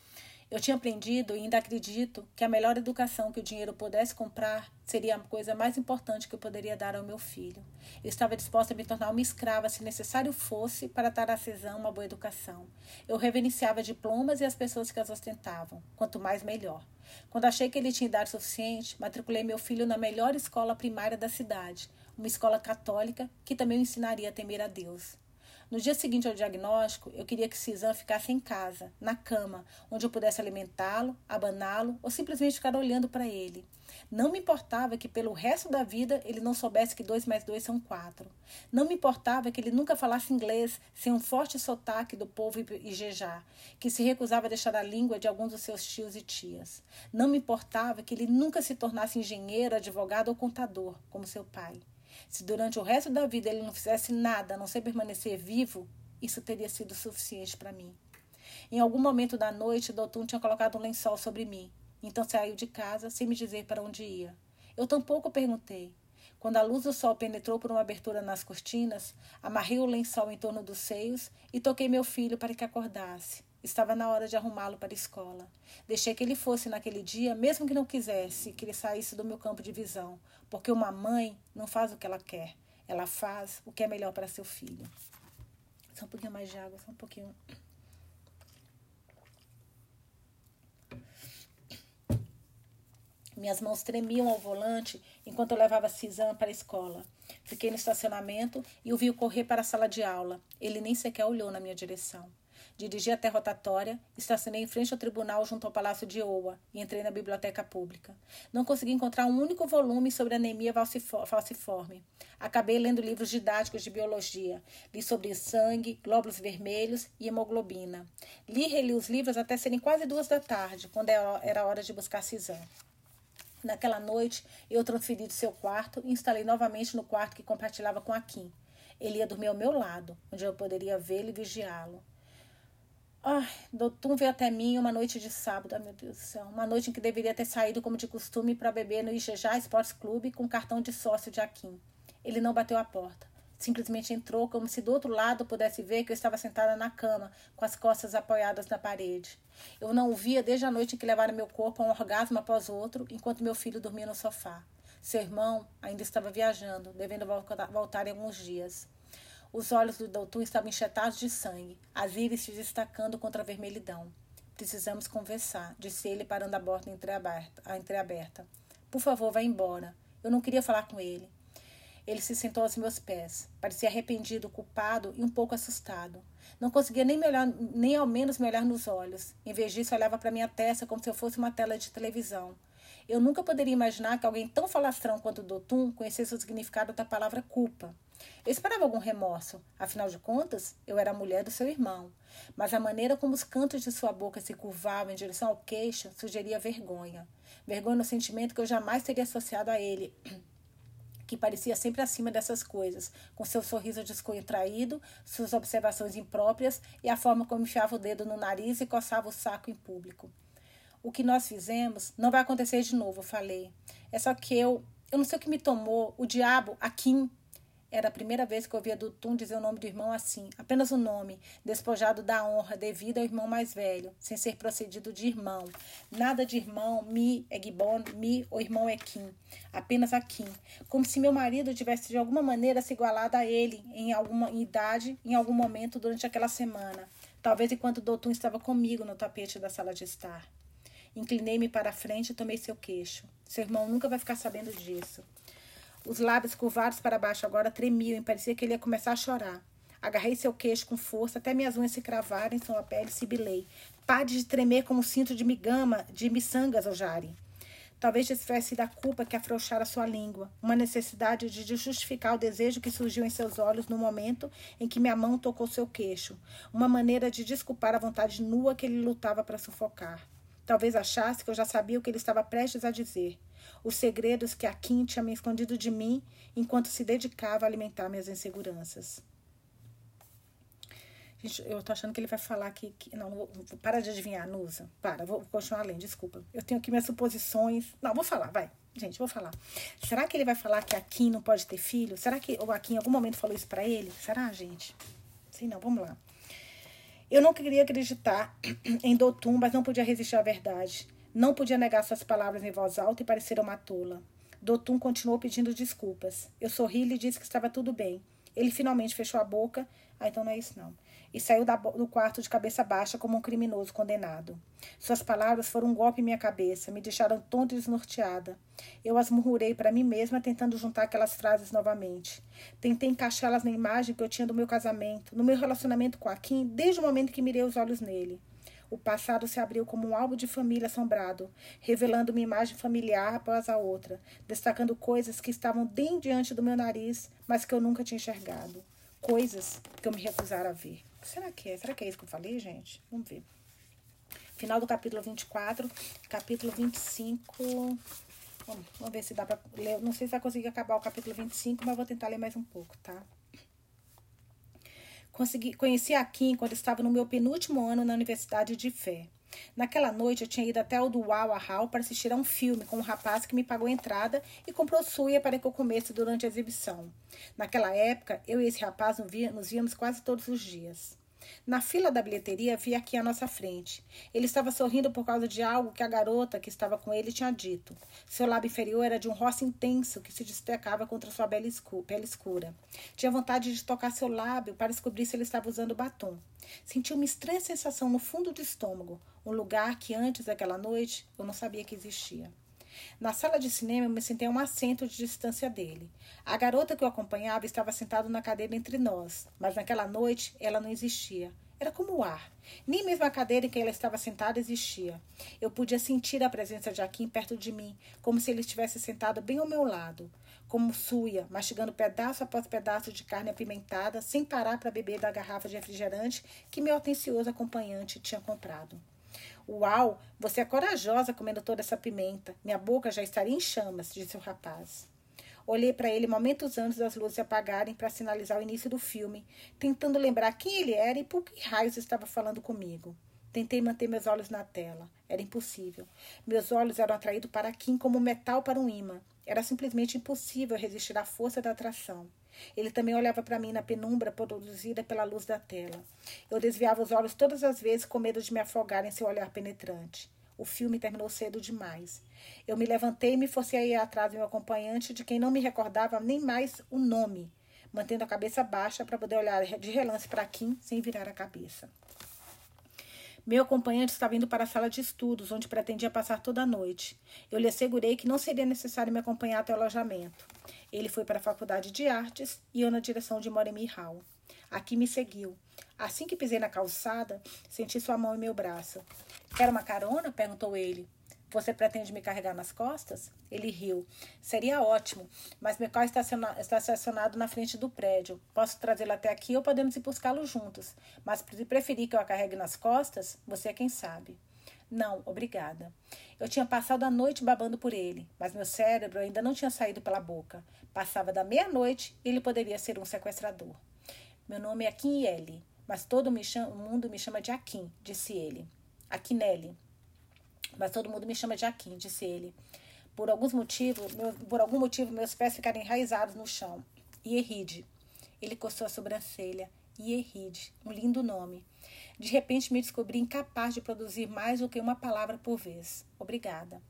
eu tinha aprendido e ainda acredito que a melhor educação que o dinheiro pudesse comprar seria a coisa mais importante que eu poderia dar ao meu filho. Eu estava disposta a me tornar uma escrava, se necessário fosse, para dar a Cesão uma boa educação. Eu reverenciava diplomas e as pessoas que as ostentavam. Quanto mais, melhor. Quando achei que ele tinha idade suficiente, matriculei meu filho na melhor escola primária da cidade, uma escola católica que também o ensinaria a temer a Deus. No dia seguinte ao diagnóstico, eu queria que Cisã ficasse em casa, na cama, onde eu pudesse alimentá-lo, abaná-lo ou simplesmente ficar olhando para ele. Não me importava que pelo resto da vida ele não soubesse que dois mais dois são quatro. Não me importava que ele nunca falasse inglês sem um forte sotaque do povo Ijejá, que se recusava a deixar a língua de alguns dos seus tios e tias. Não me importava que ele nunca se tornasse engenheiro, advogado ou contador, como seu pai. Se durante o resto da vida ele não fizesse nada a não ser permanecer vivo, isso teria sido suficiente para mim. Em algum momento da noite, Doutor tinha colocado um lençol sobre mim. Então saiu de casa sem me dizer para onde ia. Eu tampouco perguntei. Quando a luz do sol penetrou por uma abertura nas cortinas, amarrei o lençol em torno dos seios e toquei meu filho para que acordasse. Estava na hora de arrumá-lo para a escola. Deixei que ele fosse naquele dia, mesmo que não quisesse que ele saísse do meu campo de visão, porque uma mãe não faz o que ela quer, ela faz o que é melhor para seu filho. Só um pouquinho mais de água, só um pouquinho. Minhas mãos tremiam ao volante enquanto eu levava Cisã para a escola. Fiquei no estacionamento e o vi correr para a sala de aula. Ele nem sequer olhou na minha direção. Dirigi até rotatória, estacionei em frente ao tribunal junto ao Palácio de Oa e entrei na biblioteca pública. Não consegui encontrar um único volume sobre anemia falciforme. Acabei lendo livros didáticos de biologia. Li sobre sangue, glóbulos vermelhos e hemoglobina. Li e reli os livros até serem quase duas da tarde, quando era hora de buscar Cisã. Naquela noite, eu transferi do seu quarto e instalei novamente no quarto que compartilhava com a Kim. Ele ia dormir ao meu lado, onde eu poderia vê-lo e vigiá-lo. Ai, Doutor veio até mim uma noite de sábado, meu Deus do céu. Uma noite em que deveria ter saído como de costume para beber no Ijejá Sports Club com cartão de sócio de Akin. Ele não bateu a porta. Simplesmente entrou como se do outro lado pudesse ver que eu estava sentada na cama, com as costas apoiadas na parede. Eu não o via desde a noite em que levaram meu corpo a um orgasmo após outro, enquanto meu filho dormia no sofá. Seu irmão ainda estava viajando, devendo voltar em alguns dias. Os olhos do doutor estavam enxetados de sangue, as íris se destacando contra a vermelhidão. Precisamos conversar, disse ele, parando a porta entreaberta. entreaberta. Por favor, vá embora. Eu não queria falar com ele. Ele se sentou aos meus pés. Parecia arrependido, culpado e um pouco assustado. Não conseguia nem, olhar, nem ao menos me olhar nos olhos. Em vez disso, olhava para minha testa como se eu fosse uma tela de televisão. Eu nunca poderia imaginar que alguém tão falastrão quanto o Dotum conhecesse o significado da palavra culpa. Eu esperava algum remorso, afinal de contas, eu era a mulher do seu irmão. Mas a maneira como os cantos de sua boca se curvavam em direção ao queixo sugeria vergonha. Vergonha no sentimento que eu jamais teria associado a ele, que parecia sempre acima dessas coisas, com seu sorriso descontraído, suas observações impróprias e a forma como enfiava o dedo no nariz e coçava o saco em público. O que nós fizemos não vai acontecer de novo, falei. É só que eu, eu não sei o que me tomou, o diabo, a Kim, era a primeira vez que eu ouvia Dutum dizer o nome do irmão assim, apenas o nome, despojado da honra devida ao irmão mais velho, sem ser procedido de irmão. Nada de irmão, mi, Egbon, mi ou irmão Equim, apenas Akim. Como se meu marido tivesse de alguma maneira se igualado a ele em alguma idade, em algum momento durante aquela semana. Talvez enquanto Doutum estava comigo no tapete da sala de estar. Inclinei-me para a frente e tomei seu queixo. Seu irmão nunca vai ficar sabendo disso. Os lábios curvados para baixo agora tremiam e parecia que ele ia começar a chorar. Agarrei seu queixo com força até minhas unhas se cravarem em sua pele e sibilei. Pare de tremer como um cinto de migama, de miçangas, Ojari. Talvez tivesse sido a culpa que afrouxara sua língua, uma necessidade de justificar o desejo que surgiu em seus olhos no momento em que minha mão tocou seu queixo, uma maneira de desculpar a vontade nua que ele lutava para sufocar. Talvez achasse que eu já sabia o que ele estava prestes a dizer os segredos que a Kim tinha me escondido de mim enquanto se dedicava a alimentar minhas inseguranças. Gente, eu tô achando que ele vai falar que. que não, vou, para de adivinhar, Nusa. Para, vou continuar além, desculpa. Eu tenho aqui minhas suposições. Não, vou falar, vai. Gente, vou falar. Será que ele vai falar que a Kim não pode ter filho? Será que o Kim em algum momento falou isso para ele? Será, gente? Sim, não, vamos lá. Eu não queria acreditar em Dotum, mas não podia resistir à verdade. Não podia negar suas palavras em voz alta e parecer uma tola. Dotum continuou pedindo desculpas. Eu sorri e lhe disse que estava tudo bem. Ele finalmente fechou a boca. Ah, então não é isso não. E saiu do quarto de cabeça baixa como um criminoso condenado. Suas palavras foram um golpe em minha cabeça, me deixaram tonta e desnorteada. Eu as murmurei para mim mesma, tentando juntar aquelas frases novamente. Tentei encaixá-las na imagem que eu tinha do meu casamento, no meu relacionamento com a Kim, desde o momento que mirei os olhos nele. O passado se abriu como um álbum de família assombrado, revelando uma imagem familiar após a outra, destacando coisas que estavam bem diante do meu nariz, mas que eu nunca tinha enxergado. Coisas que eu me recusara a ver. Será que é? Será que é isso que eu falei, gente? Vamos ver. Final do capítulo 24, capítulo 25. Vamos, vamos ver se dá pra ler. Não sei se vai conseguir acabar o capítulo 25, mas vou tentar ler mais um pouco, tá? Consegui, conheci a Kim quando estava no meu penúltimo ano na Universidade de Fé. Naquela noite eu tinha ido até o do Wow Hall para assistir a um filme com um rapaz que me pagou a entrada e comprou suia para que eu comesse durante a exibição. Naquela época, eu e esse rapaz nos víamos quase todos os dias. Na fila da bilheteria, vi aqui à nossa frente. Ele estava sorrindo por causa de algo que a garota que estava com ele tinha dito. Seu lábio inferior era de um rosa intenso que se destacava contra sua pele escura. Tinha vontade de tocar seu lábio para descobrir se ele estava usando batom. Senti uma estranha sensação no fundo do estômago, um lugar que antes daquela noite eu não sabia que existia. Na sala de cinema, eu me sentei a um assento de distância dele. A garota que o acompanhava estava sentada na cadeira entre nós, mas naquela noite ela não existia. Era como o ar. Nem mesmo a cadeira em que ela estava sentada existia. Eu podia sentir a presença de Akin perto de mim, como se ele estivesse sentado bem ao meu lado. Como suia, mastigando pedaço após pedaço de carne apimentada, sem parar para beber da garrafa de refrigerante que meu atencioso acompanhante tinha comprado. Uau, você é corajosa comendo toda essa pimenta. Minha boca já estaria em chamas, disse o rapaz. Olhei para ele momentos antes das luzes apagarem para sinalizar o início do filme, tentando lembrar quem ele era e por que raios estava falando comigo. Tentei manter meus olhos na tela. Era impossível. Meus olhos eram atraídos para Kim como metal para um imã. Era simplesmente impossível resistir à força da atração. Ele também olhava para mim na penumbra produzida pela luz da tela. Eu desviava os olhos todas as vezes com medo de me afogar em seu olhar penetrante. O filme terminou cedo demais. Eu me levantei e me forcei a ir atrás do meu acompanhante, de quem não me recordava nem mais o nome, mantendo a cabeça baixa para poder olhar de relance para Kim sem virar a cabeça. Meu acompanhante estava indo para a sala de estudos, onde pretendia passar toda a noite. Eu lhe assegurei que não seria necessário me acompanhar até o alojamento. Ele foi para a faculdade de artes e eu na direção de Moremi Hall. Aqui me seguiu. Assim que pisei na calçada, senti sua mão em meu braço. Quer uma carona? perguntou ele. Você pretende me carregar nas costas? Ele riu. Seria ótimo, mas meu carro está estacionado na frente do prédio. Posso trazê-lo até aqui ou podemos ir buscá-lo juntos. Mas se preferir que eu a carregue nas costas, você é quem sabe. Não, obrigada. Eu tinha passado a noite babando por ele, mas meu cérebro ainda não tinha saído pela boca. Passava da meia-noite e ele poderia ser um sequestrador. Meu nome é Akin mas todo o mundo me chama de Akin, disse ele. Akinelli. Mas todo mundo me chama de Akin, disse ele. Por, alguns motivos, meu, por algum motivo, meus pés ficaram enraizados no chão. Ieride. Ele coçou a sobrancelha. Ieride. Um lindo nome. De repente me descobri incapaz de produzir mais do que uma palavra por vez. Obrigada.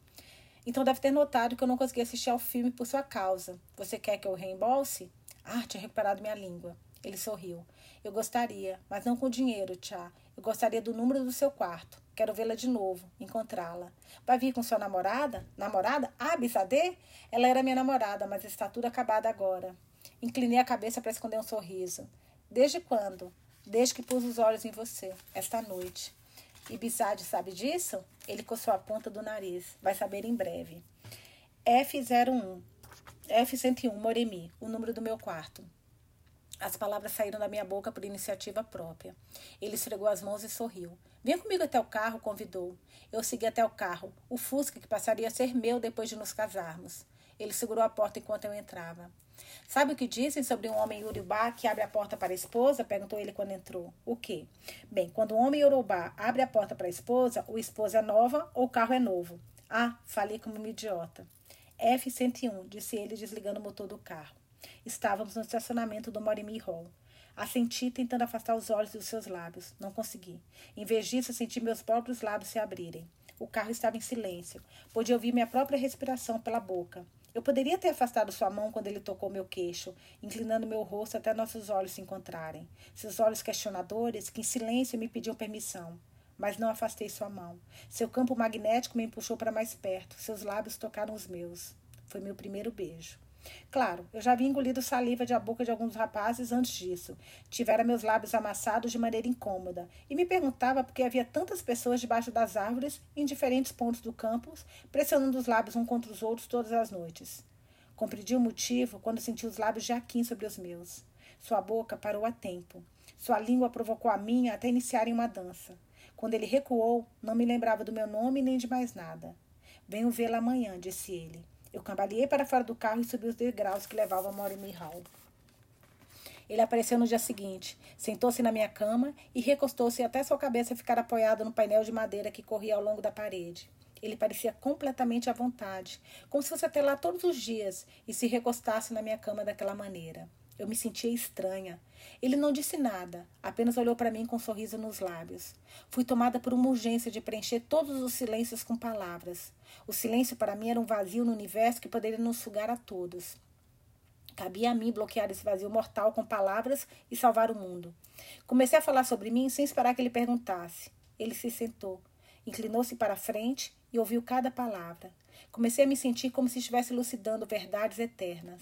Então deve ter notado que eu não consegui assistir ao filme por sua causa. Você quer que eu reembolse? Ah, tinha recuperado minha língua. Ele sorriu. Eu gostaria, mas não com dinheiro, Tchá. Eu gostaria do número do seu quarto. Quero vê-la de novo, encontrá-la. Vai vir com sua namorada? Namorada? Ah, Bissadê? Ela era minha namorada, mas está tudo acabado agora. Inclinei a cabeça para esconder um sorriso. Desde quando? Desde que pus os olhos em você, esta noite. E Bissade sabe disso? Ele coçou a ponta do nariz. Vai saber em breve. F01. F101, Moremi, o número do meu quarto. As palavras saíram da minha boca por iniciativa própria. Ele esfregou as mãos e sorriu. Venha comigo até o carro, convidou. Eu segui até o carro, o Fusca que passaria a ser meu depois de nos casarmos. Ele segurou a porta enquanto eu entrava. Sabe o que dizem sobre um homem urubá que abre a porta para a esposa? perguntou ele quando entrou. O quê? Bem, quando um homem urubá abre a porta para a esposa, o esposa é nova ou o carro é novo. Ah, falei como uma idiota. F-101, disse ele desligando o motor do carro. Estávamos no estacionamento do Morimi Hall. Assenti, tentando afastar os olhos dos seus lábios. Não consegui. Em vez disso, senti meus próprios lábios se abrirem. O carro estava em silêncio. Podia ouvir minha própria respiração pela boca. Eu poderia ter afastado sua mão quando ele tocou meu queixo, inclinando meu rosto até nossos olhos se encontrarem. Seus olhos questionadores, que em silêncio me pediam permissão. Mas não afastei sua mão. Seu campo magnético me puxou para mais perto. Seus lábios tocaram os meus. Foi meu primeiro beijo. Claro, eu já havia engolido saliva da boca de alguns rapazes antes disso. Tivera meus lábios amassados de maneira incômoda e me perguntava por que havia tantas pessoas debaixo das árvores em diferentes pontos do campus, pressionando os lábios uns contra os outros todas as noites. Compreendi o motivo quando senti os lábios de Aquim sobre os meus. Sua boca parou a tempo. Sua língua provocou a minha até iniciarem uma dança. Quando ele recuou, não me lembrava do meu nome nem de mais nada. Venho vê-la amanhã, disse ele. Eu cambaleei para fora do carro e subi os degraus que levavam a Morimi Hall. Ele apareceu no dia seguinte, sentou-se na minha cama e recostou-se até sua cabeça ficar apoiada no painel de madeira que corria ao longo da parede. Ele parecia completamente à vontade, como se fosse até lá todos os dias e se recostasse na minha cama daquela maneira. Eu me sentia estranha. Ele não disse nada, apenas olhou para mim com um sorriso nos lábios. Fui tomada por uma urgência de preencher todos os silêncios com palavras. O silêncio para mim era um vazio no universo que poderia nos sugar a todos. Cabia a mim bloquear esse vazio mortal com palavras e salvar o mundo. Comecei a falar sobre mim sem esperar que ele perguntasse. Ele se sentou, inclinou-se para a frente e ouviu cada palavra. Comecei a me sentir como se estivesse elucidando verdades eternas.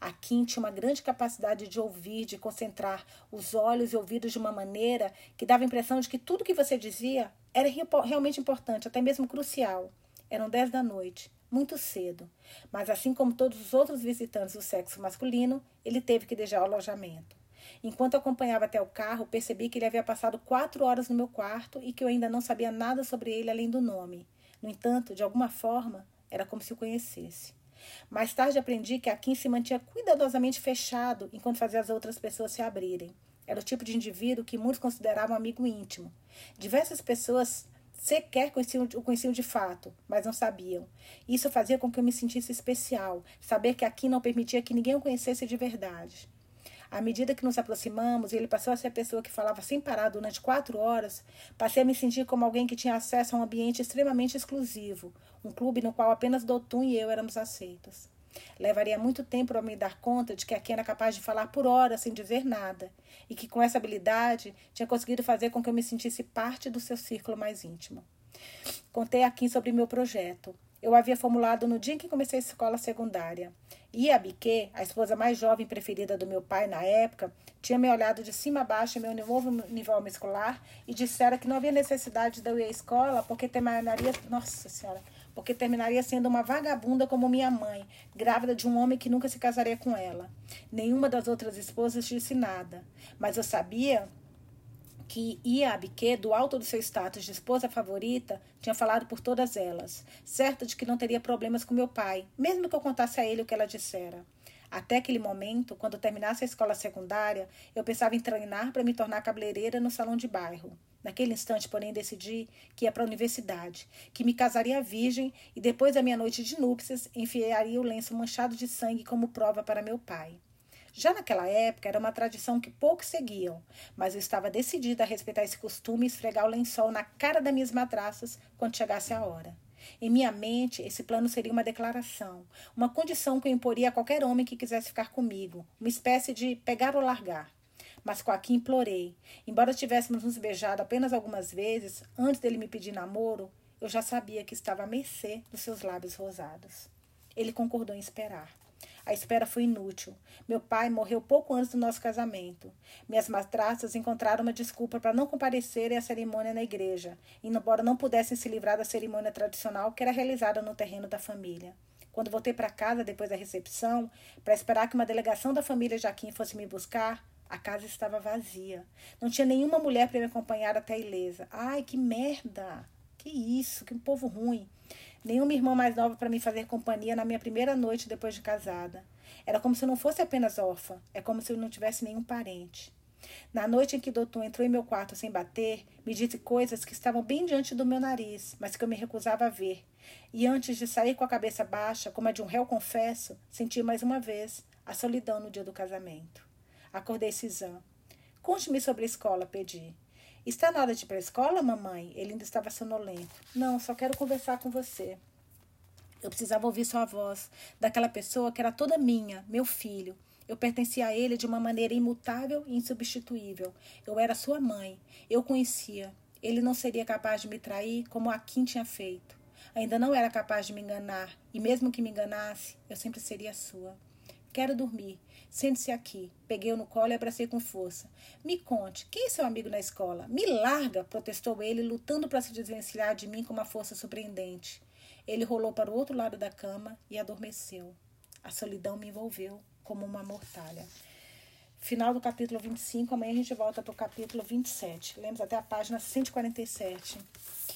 A Kim tinha uma grande capacidade de ouvir, de concentrar os olhos e ouvidos de uma maneira que dava a impressão de que tudo que você dizia era realmente importante, até mesmo crucial. Eram dez da noite, muito cedo, mas assim como todos os outros visitantes do sexo masculino, ele teve que deixar o alojamento. Enquanto acompanhava até o carro, percebi que ele havia passado quatro horas no meu quarto e que eu ainda não sabia nada sobre ele além do nome. No entanto, de alguma forma, era como se o conhecesse. Mais tarde aprendi que Akin se mantinha cuidadosamente fechado enquanto fazia as outras pessoas se abrirem. Era o tipo de indivíduo que muitos consideravam amigo íntimo. Diversas pessoas sequer conheciam, o conheciam de fato, mas não sabiam. Isso fazia com que eu me sentisse especial, saber que aqui não permitia que ninguém o conhecesse de verdade. À medida que nos aproximamos ele passou a ser a pessoa que falava sem parar durante quatro horas, passei a me sentir como alguém que tinha acesso a um ambiente extremamente exclusivo, um clube no qual apenas Dotun e eu éramos aceitos. Levaria muito tempo para me dar conta de que Akin era capaz de falar por horas sem dizer nada, e que com essa habilidade tinha conseguido fazer com que eu me sentisse parte do seu círculo mais íntimo. Contei a Kim sobre meu projeto. Eu havia formulado no dia em que comecei a escola secundária. E a Biquet, a esposa mais jovem preferida do meu pai na época, tinha me olhado de cima a baixo em meu novo nível escolar e dissera que não havia necessidade de eu ir à escola porque terminaria. Nossa Senhora! Porque terminaria sendo uma vagabunda como minha mãe, grávida de um homem que nunca se casaria com ela. Nenhuma das outras esposas disse nada, mas eu sabia que Iabique, do alto do seu status de esposa favorita, tinha falado por todas elas, certa de que não teria problemas com meu pai, mesmo que eu contasse a ele o que ela dissera. Até aquele momento, quando terminasse a escola secundária, eu pensava em treinar para me tornar cabeleireira no salão de bairro. Naquele instante, porém, decidi que ia para a universidade, que me casaria virgem e depois da minha noite de núpcias enfiaria o lenço manchado de sangue como prova para meu pai. Já naquela época, era uma tradição que poucos seguiam, mas eu estava decidida a respeitar esse costume e esfregar o lençol na cara das minhas madraças quando chegasse a hora. Em minha mente, esse plano seria uma declaração, uma condição que eu imporia a qualquer homem que quisesse ficar comigo, uma espécie de pegar ou largar. Mas com Aqui implorei. Embora tivéssemos nos beijado apenas algumas vezes, antes dele me pedir namoro, eu já sabia que estava à mercê dos seus lábios rosados. Ele concordou em esperar. A espera foi inútil. Meu pai morreu pouco antes do nosso casamento. Minhas madrastas encontraram uma desculpa para não comparecerem à cerimônia na igreja, embora não pudessem se livrar da cerimônia tradicional que era realizada no terreno da família. Quando voltei para casa depois da recepção, para esperar que uma delegação da família Jaquim fosse me buscar, a casa estava vazia. Não tinha nenhuma mulher para me acompanhar até a ilesa. Ai, que merda! Que isso, que povo ruim. Nenhuma irmã mais nova para me fazer companhia na minha primeira noite depois de casada. Era como se eu não fosse apenas órfã, é como se eu não tivesse nenhum parente. Na noite em que doutor entrou em meu quarto sem bater, me disse coisas que estavam bem diante do meu nariz, mas que eu me recusava a ver. E antes de sair com a cabeça baixa, como a de um réu confesso, senti mais uma vez a solidão no dia do casamento. Acordei Cisã. Conte-me sobre a escola, pedi. Está na hora de ir para a escola, mamãe? Ele ainda estava sonolento. Não, só quero conversar com você. Eu precisava ouvir sua voz, daquela pessoa que era toda minha, meu filho. Eu pertencia a ele de uma maneira imutável e insubstituível. Eu era sua mãe. Eu conhecia. Ele não seria capaz de me trair como a Kim tinha feito. Ainda não era capaz de me enganar, e mesmo que me enganasse, eu sempre seria sua. Quero dormir. Sente-se aqui. Peguei-o no colo e abracei com força. Me conte, quem é seu amigo na escola? Me larga, protestou ele, lutando para se desvencilhar de mim com uma força surpreendente. Ele rolou para o outro lado da cama e adormeceu. A solidão me envolveu como uma mortalha. Final do capítulo 25, amanhã a gente volta para o capítulo 27. Lemos até a página 147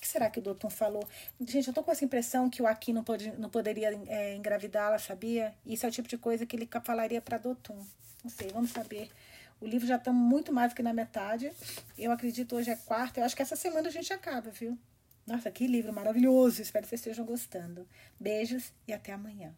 que será que o doutor falou? Gente, eu tô com essa impressão que o Aki não, pode, não poderia é, engravidá-la, sabia? Isso é o tipo de coisa que ele falaria para doutor. Não sei, vamos saber. O livro já está muito mais do que na metade. Eu acredito hoje é quarta. Eu acho que essa semana a gente acaba, viu? Nossa, que livro maravilhoso. Espero que vocês estejam gostando. Beijos e até amanhã.